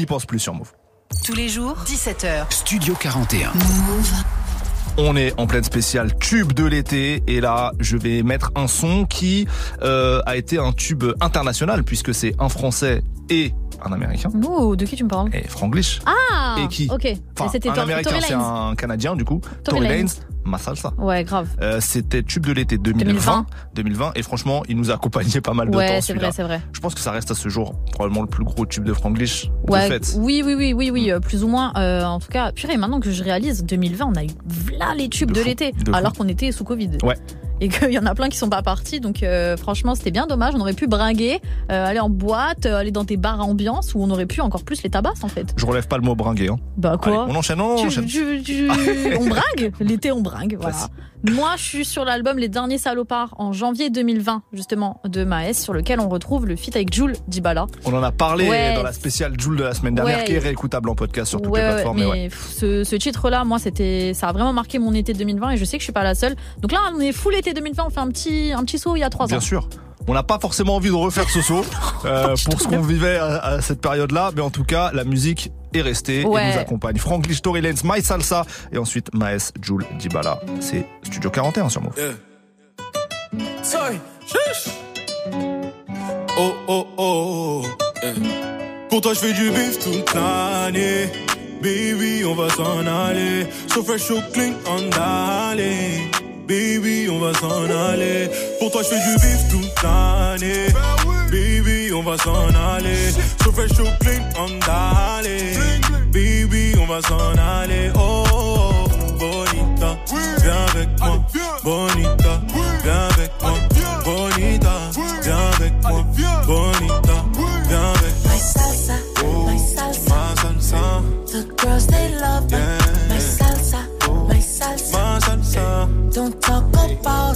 N'y pense plus sur Move. Tous les jours, 17h. Studio 41. On est en pleine spéciale tube de l'été et là je vais mettre un son qui euh, a été un tube international puisque c'est un français et un américain Oh, de qui tu me parles? Et Franglish Ah et qui? Ok. enfin C'était un américain c'est un canadien du coup Tory Tory Lanez. Ma salsa Ouais, grave. Euh, c'était tube de l'été 2020, 2020 et franchement il nous a accompagné pas mal de Ouais, temps c'est celui-là. vrai, c'est vrai. je pense que ça reste à ce jour probablement le plus gros tube de Franglish de Ouais, fait oui, oui, oui, oui, oui, euh, plus ou moins. Euh, en tout cas, purée, maintenant que je réalise, 2020, on a eu là les tubes de, l'été, de fou. alors qu'on était sous Covid. Ouais. Et qu'il y en a plein qui sont pas partis, donc euh, franchement, c'était bien dommage. On aurait pu bringuer, euh, aller en boîte, euh, aller dans des bars à ambiance où on aurait pu encore plus les tabasses en fait. je relève pas le mot bringuer hein. Bah quoi Allez, on enchaîne on Tu- enchaîne tu- tu- On bringue L'été, on bringue, voilà. Moi, je suis sur l'album Les Derniers Salopards en janvier 2020, justement, de Maes, sur lequel on retrouve le feat avec Jules Dibala. On en a parlé Ouais. dans la spéciale Joule de la semaine dernière Ouais. qui est réécoutable en podcast sur toutes Ouais, les plateformes. mais ce, ce titre-là, moi, c'était, ça a vraiment marqué mon été 2020 et je sais que je suis pas la seule. Donc là, on est full été 2020, on fait un petit, un petit saut il y a trois ans. Bien sûr. On n'a pas forcément envie de refaire ce saut euh, pour ce qu'on vivait à, à cette période-là, mais en tout cas, la musique est restée Ouais. et nous accompagne. Franglish, Tory Lanez, My Salsa et ensuite Maes, Joule, Dibala. C'est Studio 41 sur Move. Sorry. Chiche. Oh oh oh. eh. Pour toi je fais du bif toute l'année. Baby, on va s'en aller. So fresh, so clean, on d'aller. Baby, on va s'en aller. Pour toi je fais du bif toute l'année. Baby, on va s'en aller. Fresh, so clean, on d'aller. Baby, on va s'en aller. Oh, oh, oh, bonita, viens avec moi. Bonita, viens avec moi. Bonita, viens avec moi. Bonita, viens avec moi. My salsa, my salsa. Ma salsa, The girls they love me. My salsa, my salsa. ma salsa, Don't talk about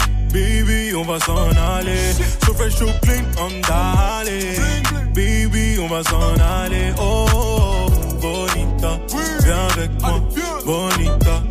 Baby, on va s'en aller. So fresh, so clean, on d'aller. Baby, on va s'en aller. Oh, oh, oh, bonita, viens avec moi. Bonita, viens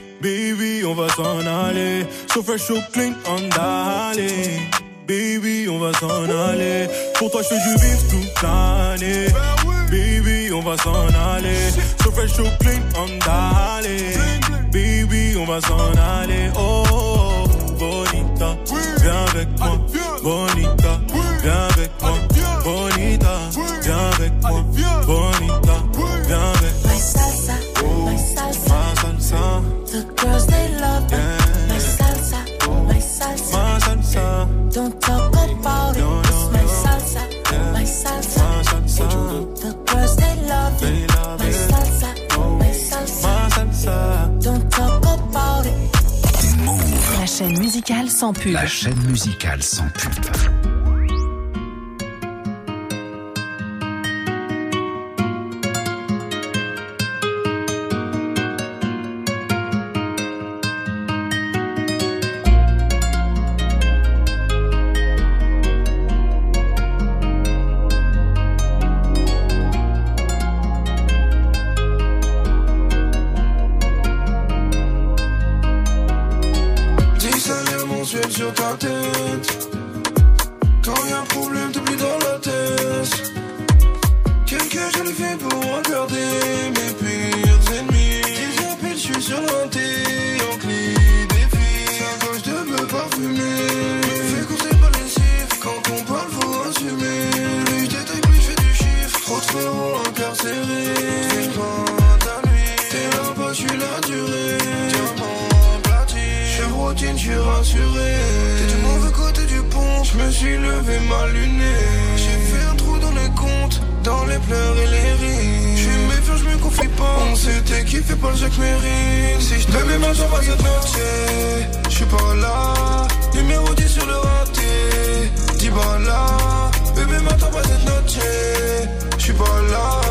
Baby, on va s'en aller. Fresh, so clean, on d'aller. Baby, on va s'en aller. Pour toi, je du bif toute l'année. Baby, on va s'en aller. Fresh, so clean, on d'aller. Baby, on va s'en aller. Oh, oh, bonita, viens avec moi. Bonita, viens avec moi. Bonita, viens avec moi. La chaîne musicale sans pub. Pas. On s'était kiffé pas le jeu que je mérite. Si je te mets ma jambe à cette note, je suis pas là. Numéro 10 sur le raté. 10 balles là. Bébé, m'attends pas cette note, je suis pas là.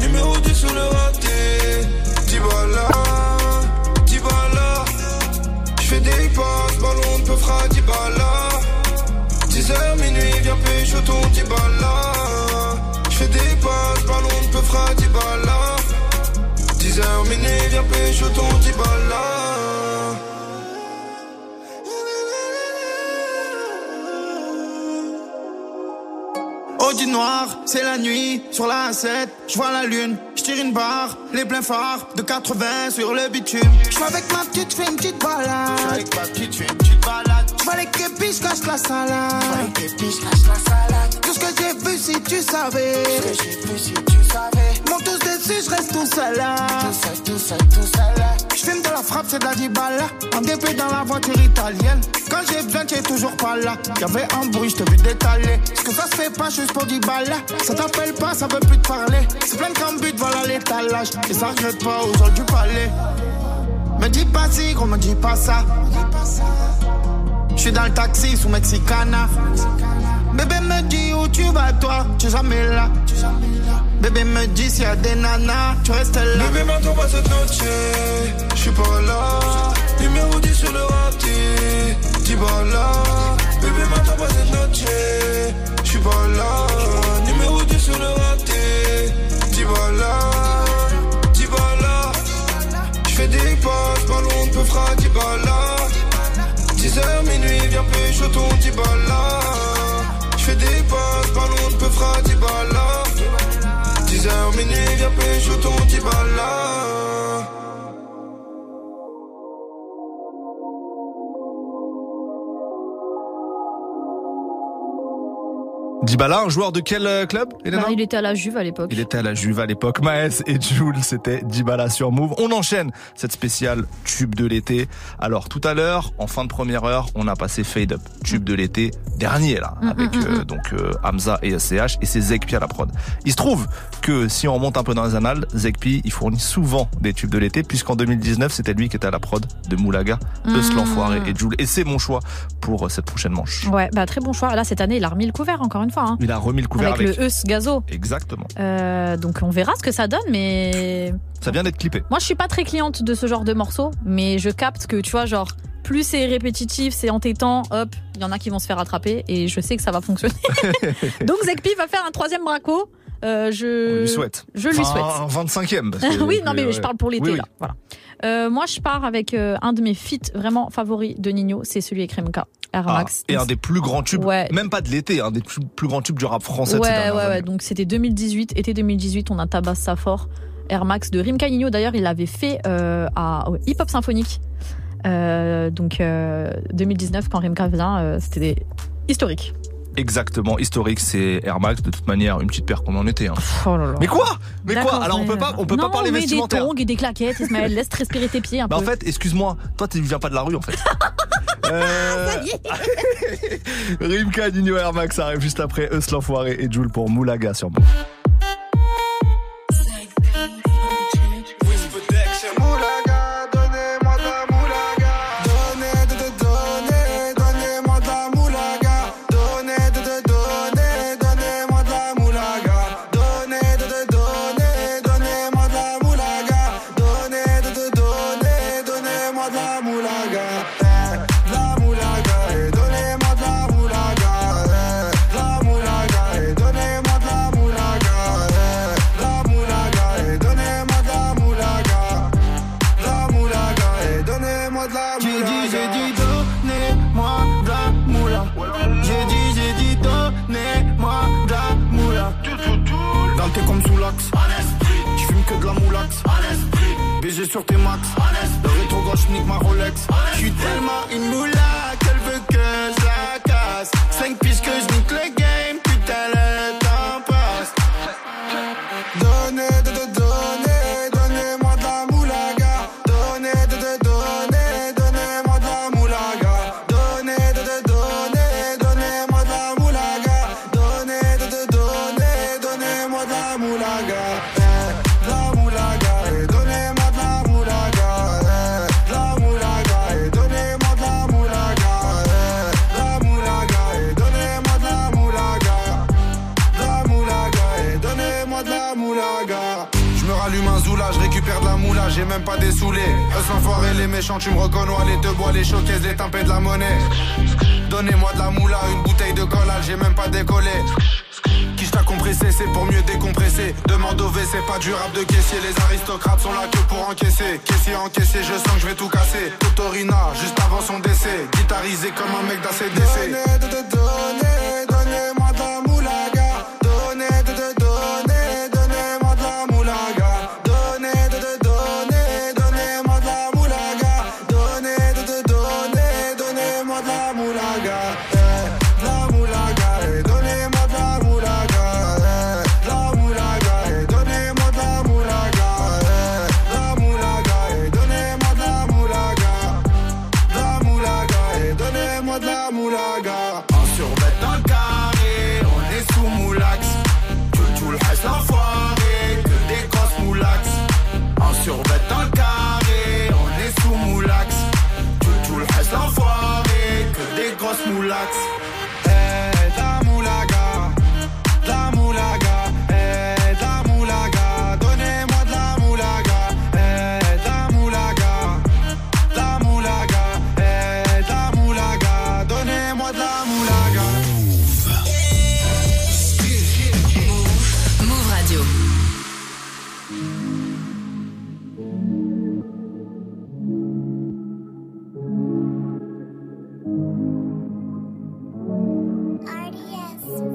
Numéro 10 sur le raté. 10 balles là. 10 balles là. J'fais des passes, ballon de peu fera 10 balles là. 10h minuit, viens pécho ton 10 balles là. J'fais des passes, ballon de peu fera 10 balles là. 10h minuit, viens pécho ton 10 balles là. Audi noir, c'est la nuit, sur la 7, je vois la lune, je tire une barre, les pleins phares de 80 sur le bitume. Je suis avec ma petite, fais une petite balade. Je avec ma petite, fais une petite balade. Je vois les képis, je cache la salade. Je les képis, je cache la salade. Tout ce que j'ai vu si tu savais. Tout ce que j'ai vu si tu savais. Dessus, je reste tout seul là. Tout seul, tout seul, tout seul là. Je fume de la frappe, c'est de la dibala. En DP dans la voiture italienne. Quand j'ai besoin, tu es toujours pas là. Y'avait un bruit, je t'ai vu détaler. Ce que ça se fait pas juste pour 10 balles là. Ça t'appelle pas, ça veut plus te parler. C'est plein de cambutes, voilà l'étalage. Et ça regrette pas aux autres du palais. Me dis pas si, gros, me dis pas ça. Je suis dans le taxi sous Mexicana. Bébé me dit où tu vas toi, tu es jamais là. Bébé me dit s'il y a des nanas, tu restes là. Bébé, m'attends pas cette noche, je suis pas là. Numéro 10 sur le raté, dis pas là. Bébé, m'attends pas cette noche, je suis pas là. Numéro 10 sur le raté, dis pas là. Dis pas là. Je fais des passes, pas loin de peu fera, dis pas là. 10h minuit, viens pécho ton dis pas là. Je fais des passes, pas loin de peu fera, dis pas là. 10h minuit, viens pécho ton dis pas Dybala, un joueur de quel euh, club Bah, il était à la Juve à l'époque. Il était à la Juve à l'époque. Maes et Jules, c'était Dybala sur Move. On enchaîne cette spéciale tube de l'été. Alors tout à l'heure, en fin de première heure, on a passé Fade Up, tube de l'été dernier là, Mm, avec mm, mm, euh, mm. donc euh, Hamza et SCH et c'est Zekpi à la prod. Il se trouve que si on remonte un peu dans les annales, Zekpi, il fournit souvent des tubes de l'été puisqu'en 2019, c'était lui qui était à la prod de Moulaga, Mm. Eus l'enfoiré et Jules. Et c'est mon choix pour euh, cette prochaine manche. Ouais, bah très bon choix. Là, cette année, il a remis le couvert encore une fois. Hein. Il a remis le couvert avec, avec, le Eus Gazo. Exactement. Euh, donc on verra ce que ça donne, mais Ça vient d'être clippé. moi je suis pas très cliente de ce genre de morceaux, mais je capte que tu vois genre plus c'est répétitif, c'est entêtant, hop, il y en a qui vont se faire attraper et je sais que ça va fonctionner. donc Zekpi va faire un troisième braco. Euh, je On lui souhaite. Je lui Enfin, souhaite. Un 25e. parce que- oui, non mais ouais. je parle pour l'été Oui, oui. là. Voilà. Euh, moi je pars avec euh, un de mes feats vraiment favoris de Nino, c'est celui avec Remka, Air Ah, Max. et un des plus grands tubes, Ouais. même pas de l'été, un des plus, plus grands tubes du rap français Ouais, ouais, ouais. Donc c'était 2018, été 2018, on a tabassé ça fort. Air Max de Rimka Nino, d'ailleurs, il l'avait fait euh, à au Hip Hop Symphonique. Euh, donc euh, 2019, quand Rimka vient, euh, c'était historique. Exactement, historique, c'est Air Max. De toute manière, une petite paire qu'on en était. hein. Oh là là. Mais quoi? Mais quoi? Alors on ouais. peut pas, on peut non, pas parler mais vestimentaire. des tongs et des claquettes, Ismaël, laisse respirer tes pieds un Bah en peu. fait, excuse-moi, toi tu viens pas de la rue en fait. Euh, Rimka, Nino, Air Max arrive juste après Eus l'enfoiré et Jules pour Moulaga sur Move.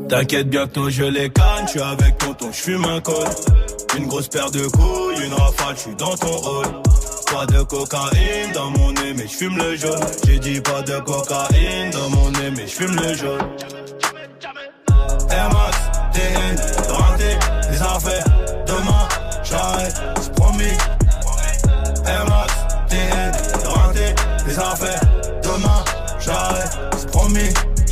T'inquiète, bientôt je les canne, je suis avec tonton, je fume un col. Une grosse paire de couilles, une rafale, je dans ton rôle. Pas de cocaïne dans mon nez, mais je fume le jaune. J'ai dit pas de cocaïne dans mon nez, mais je fume le jaune. Air Max, TN, rentré, les affaires. Demain, j'arrête, c'est promis. Air Max, TN, rentré, les affaires. Demain, j'arrête, c'est promis.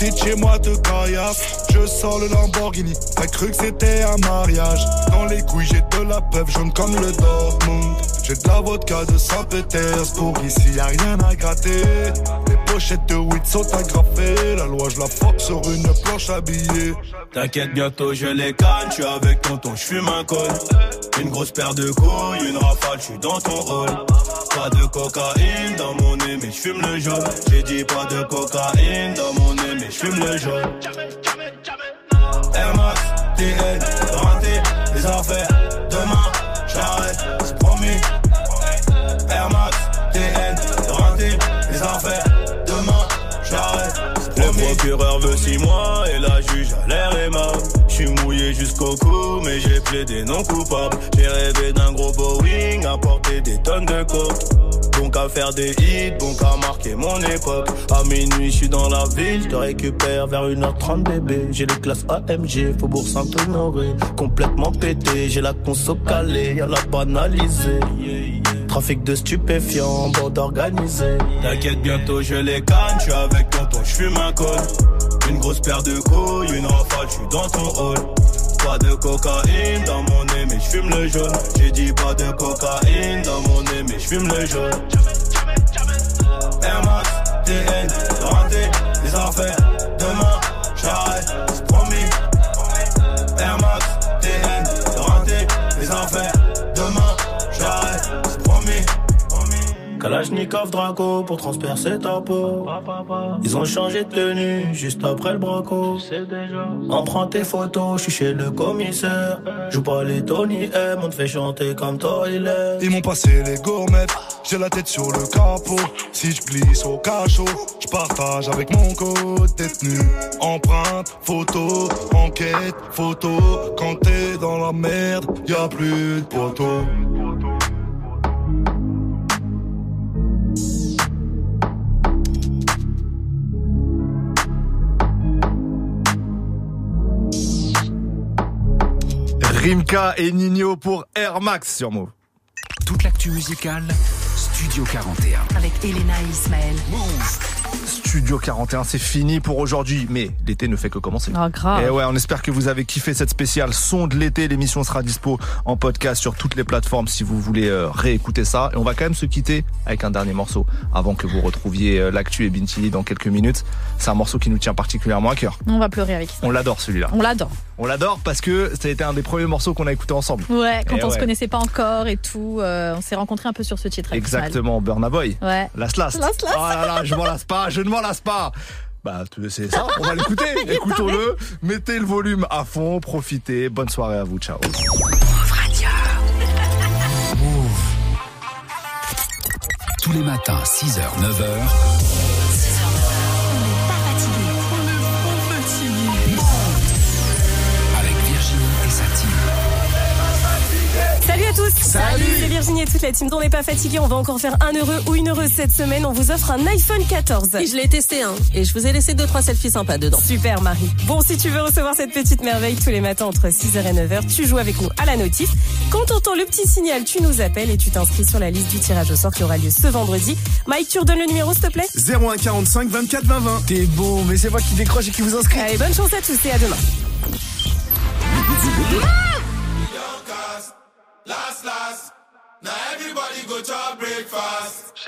Les petites chez moi te caillassent. Je sors le Lamborghini. T'as cru que c'était un mariage. Dans les couilles, j'ai de la peuple jaune comme le Dortmund. J'ai de la vodka de Saint-Pétersbourg. Ici, y a rien à gratter. Les pochettes de weed sont agrafées. La loi, je la fuck sur une planche habillée. T'inquiète, bientôt je les canne, je suis avec tonton, je fume un col. Une grosse paire de couilles, une rafale, je dans ton rôle. Pas de cocaïne dans mon nez, mais je fume le jaune. J'ai dit pas de cocaïne dans mon nez, mais je fume le jaune. Air Max, TN, rentré, les affaires. Demain, j'arrête, c'est promis. Air Max, TN, rentré, les affaires. Demain, j'arrête, c'est promis. Le procureur veut 6 mois et la juge a l'air aimable. Mais j'ai plaidé non coupable. J'ai rêvé d'un gros Boeing, à porter des tonnes de coke. Donc à faire des hits, donc à marquer mon époque. À minuit, je suis dans la ville, je te récupère vers 1h30 bébé. J'ai les classes AMG, Faubourg Saint-Honoré. Complètement pété, j'ai la conso calée, y'a la banalisée. Trafic de stupéfiants, bande organisée. T'inquiète, bientôt je les canne, je suis avec tonton, je fume un col. Une grosse paire de couilles, une rafale, je suis dans ton hall. Pas de cocaïne dans mon nez, mais je fume le jaune. J'ai dit pas de cocaïne dans mon nez, mais je fume le jaune. Air Max, TN, rentré, les affaires. Kalachnikov Draco pour transpercer ta peau. Ils ont changé de tenue juste après le braco. Prend tes photos, je suis chez le commissaire. Joue pas les Tony M, on te fait chanter comme Toilet. Ils m'ont passé les gourmettes, j'ai la tête sur le capot. Si je glisse au cachot, je partage avec mon code détenu. Empreinte, photo, enquête, photo. Quand t'es dans la merde, y a plus de poteau. Rimka et Nino pour Air Max sur Move. Toute l'actu musicale, Studio 41. Avec Elena et Ismaël. Studio 41, c'est fini pour aujourd'hui, mais l'été ne fait que commencer. Ah, grave. Et ouais, on espère que vous avez kiffé cette spéciale son de l'été. L'émission sera dispo en podcast sur toutes les plateformes si vous voulez euh, réécouter ça. Et on va quand même se quitter avec un dernier morceau avant que vous retrouviez euh, l'actu et Bintili dans quelques minutes. C'est un morceau qui nous tient particulièrement à cœur. On va pleurer avec ça. On l'adore celui-là. On l'adore. On l'adore parce que ça a été un des premiers morceaux qu'on a écouté ensemble. Ouais, quand Et on se ouais. connaissait pas encore et tout, euh, on s'est rencontrés un peu sur ce titre. Exactement, Burna Boy. Ouais. Last Last. Last Last. Oh là là, je m'en lasse pas, je ne m'en lasse pas. Bah, tu- c'est ça, on va l'écouter. Écoutons-le. Mettez le volume à fond, profitez. Bonne soirée à vous, ciao. Tous les matins, 6h, 9h. À tous Salut. C'est Virginie et toute la team dont on n'est pas fatigué. On va encore faire un heureux ou une heureuse cette semaine. On vous offre un iPhone 14. Et je l'ai testé, hein. Et je vous ai laissé deux, trois selfies sympas dedans. Super Marie. Bon, si tu veux recevoir cette petite merveille tous les matins entre 6h et 9h, tu joues avec nous à la notif. Quand t'entends le petit signal, tu nous appelles et tu t'inscris sur la liste du tirage au sort qui aura lieu ce vendredi. Mike, tu redonnes le numéro s'il te plaît? 0145 24 20 20. T'es bon, mais c'est moi qui décroche et qui vous inscrit. Allez, bonne chance à tous et à demain. Last, last. Now everybody go to breakfast.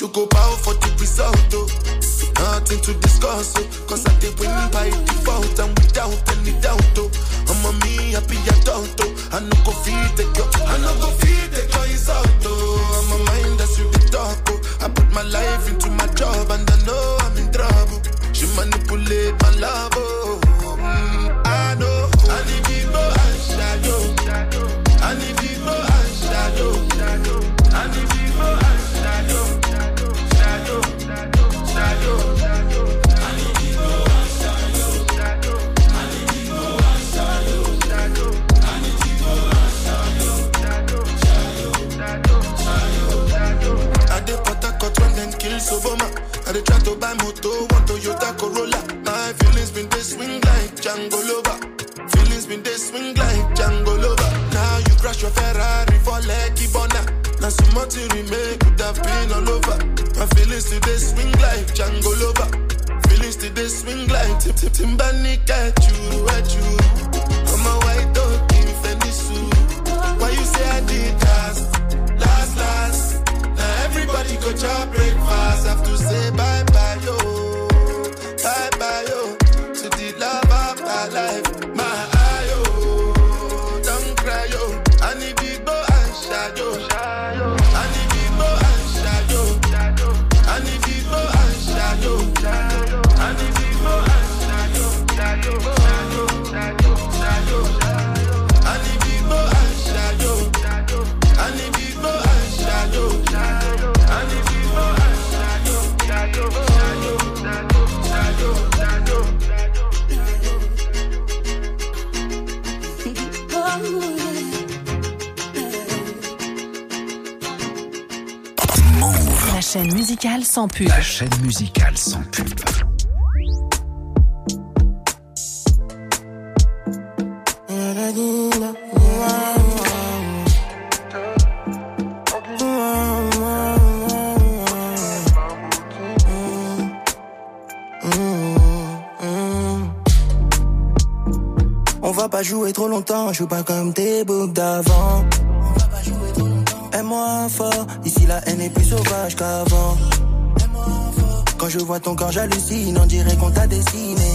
You go bow for the result, oh. Nothing to to discuss, oh. Cause I did win by default and without any doubt, oh. I'm a me happy adult, oh. I no go feed the girl, I no go feed the girl is out, oh. I'm a mind that's you the talk. I put my life into my job and I know I'm in trouble. She manipulate my love, oh. I dey try to buy moto, one Toyota Corolla. My feelings been they swing like Django Lover. Feelings been they swing like Django Lover. Now you crash your Ferrari for Lucky Bona. Now so much you remake could have been all over. My feelings today swing like Django Lover. Feelings today swing like Tim Tim Timbani at you, at you. I'm a white dog in Fendi suit. Why you say I did last? Everybody go chop breakfast. Have to say bye chaîne musicale sans pub. La chaîne musicale sans pub. On va pas jouer trop longtemps, je joue pas comme tes boucs d'avant. Plus sauvage qu'avant. Quand je vois ton corps, j'hallucine, on dirait qu'on t'a dessiné.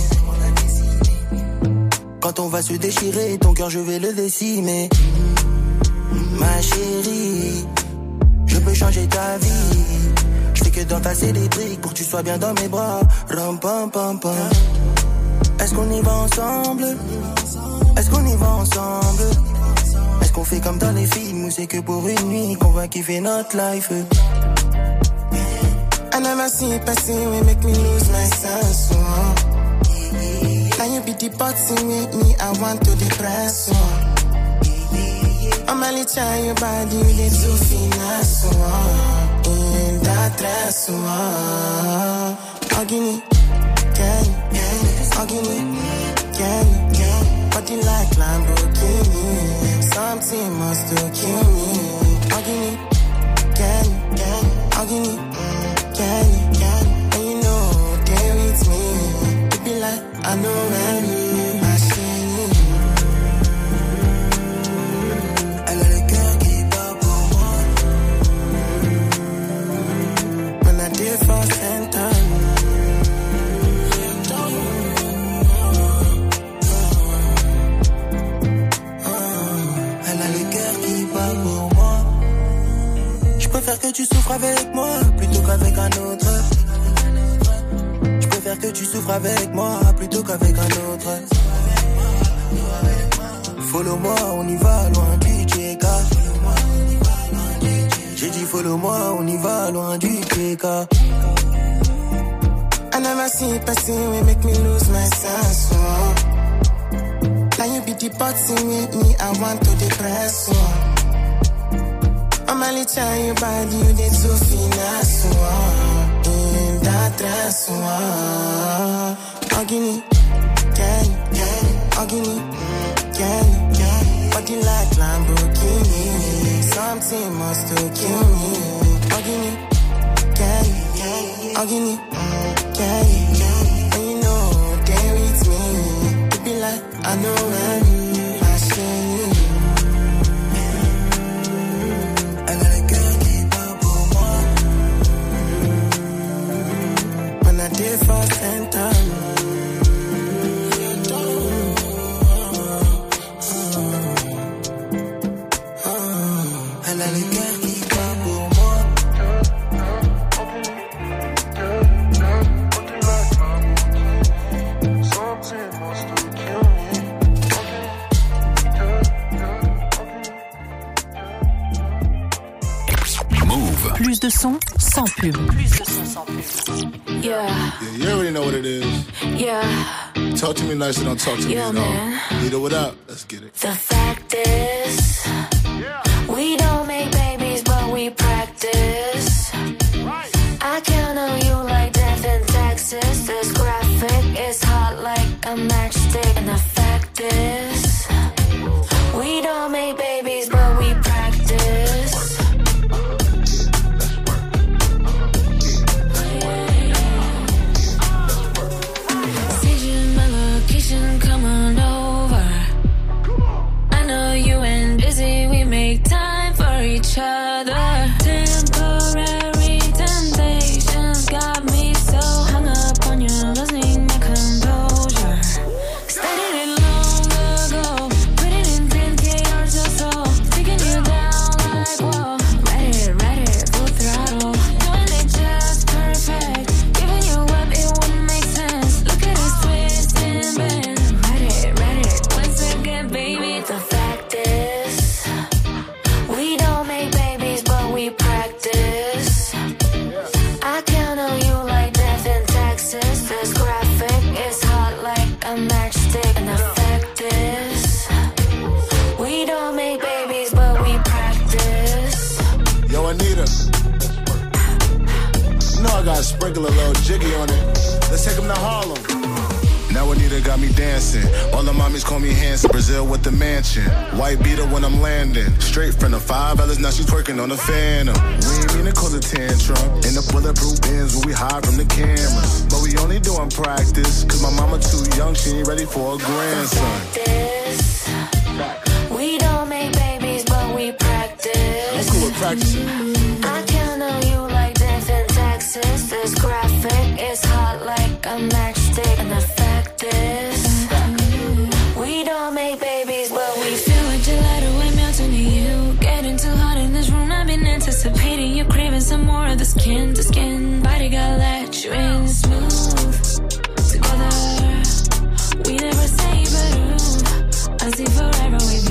Quand on va se déchirer, ton cœur, je vais le décimer. Ma chérie, je peux changer ta vie. Je fais que d'entasser des briques pour que tu sois bien dans mes bras. Ram pam pam pam. Est-ce qu'on y va ensemble? Est-ce qu'on y va ensemble? Est-ce qu'on fait comme dans les films c'est que pour une nuit qu'on va kiffer notre life I never see a person will make me lose my sense. Oh. Now you be boxing with me, I want to depress. Oh. I'm only trying your body, you need to finesse. Oh. In that dress. Oh. Ogini, can you? Ogini, can you? Body like Lamborghini. Something must to kill me. Ogini, can you? Ogini, can you? And you know, with me. It be like, I know when que tu souffres avec moi plutôt qu'avec un autre. Je préfère que tu souffres avec moi plutôt qu'avec un autre. Follow-moi, on y va loin du TK. J'ai dit follow-moi, on y va loin du TK. I never see a person will make me lose my sense. Oh. Now you be the boxing with me, I want to depress. Oh. I'm only trying your body, you need to finesse. In that dress. Ogini, can you? Ogini, can you? Body like Lamborghini. Something must to kill me. Ogini, can you? Ogini, can you? And you know they with me. It be like I know when sans pub. Plus de son. Yeah. yeah. You already know what it is. Yeah. Talk to me nice and don't talk to me at all. Leader, what up? Let's get it. The fact is. dancing. All the mommies call me handsome. Brazil with the mansion. White beater when I'm landing. Straight from the five Ellis, now she's twerking on the phantom. We ain't mean to cause a tantrum. In the bulletproof bins when we hide from the cameras. But we only doing practice. Cause my mama too young, she ain't ready for a grandson. This. We don't make babies, but we practice. That's cool with practicing. I can't know you like death in Texas. This graphic is hot like a matchstick. skin to skin, body got let you in smooth. Together, we never say but ooh, I see forever with you.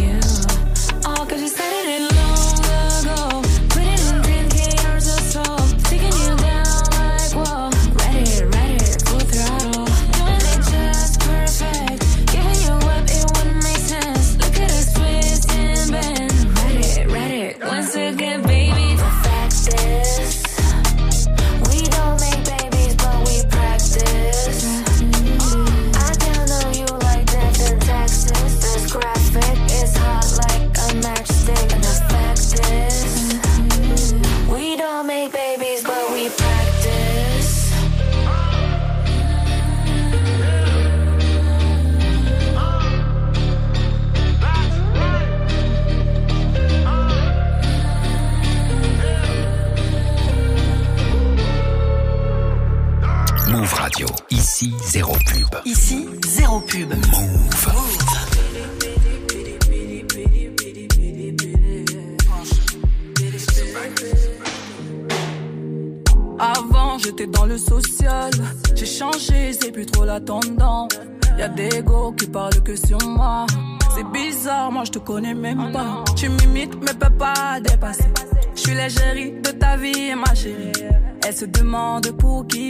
demande pour qui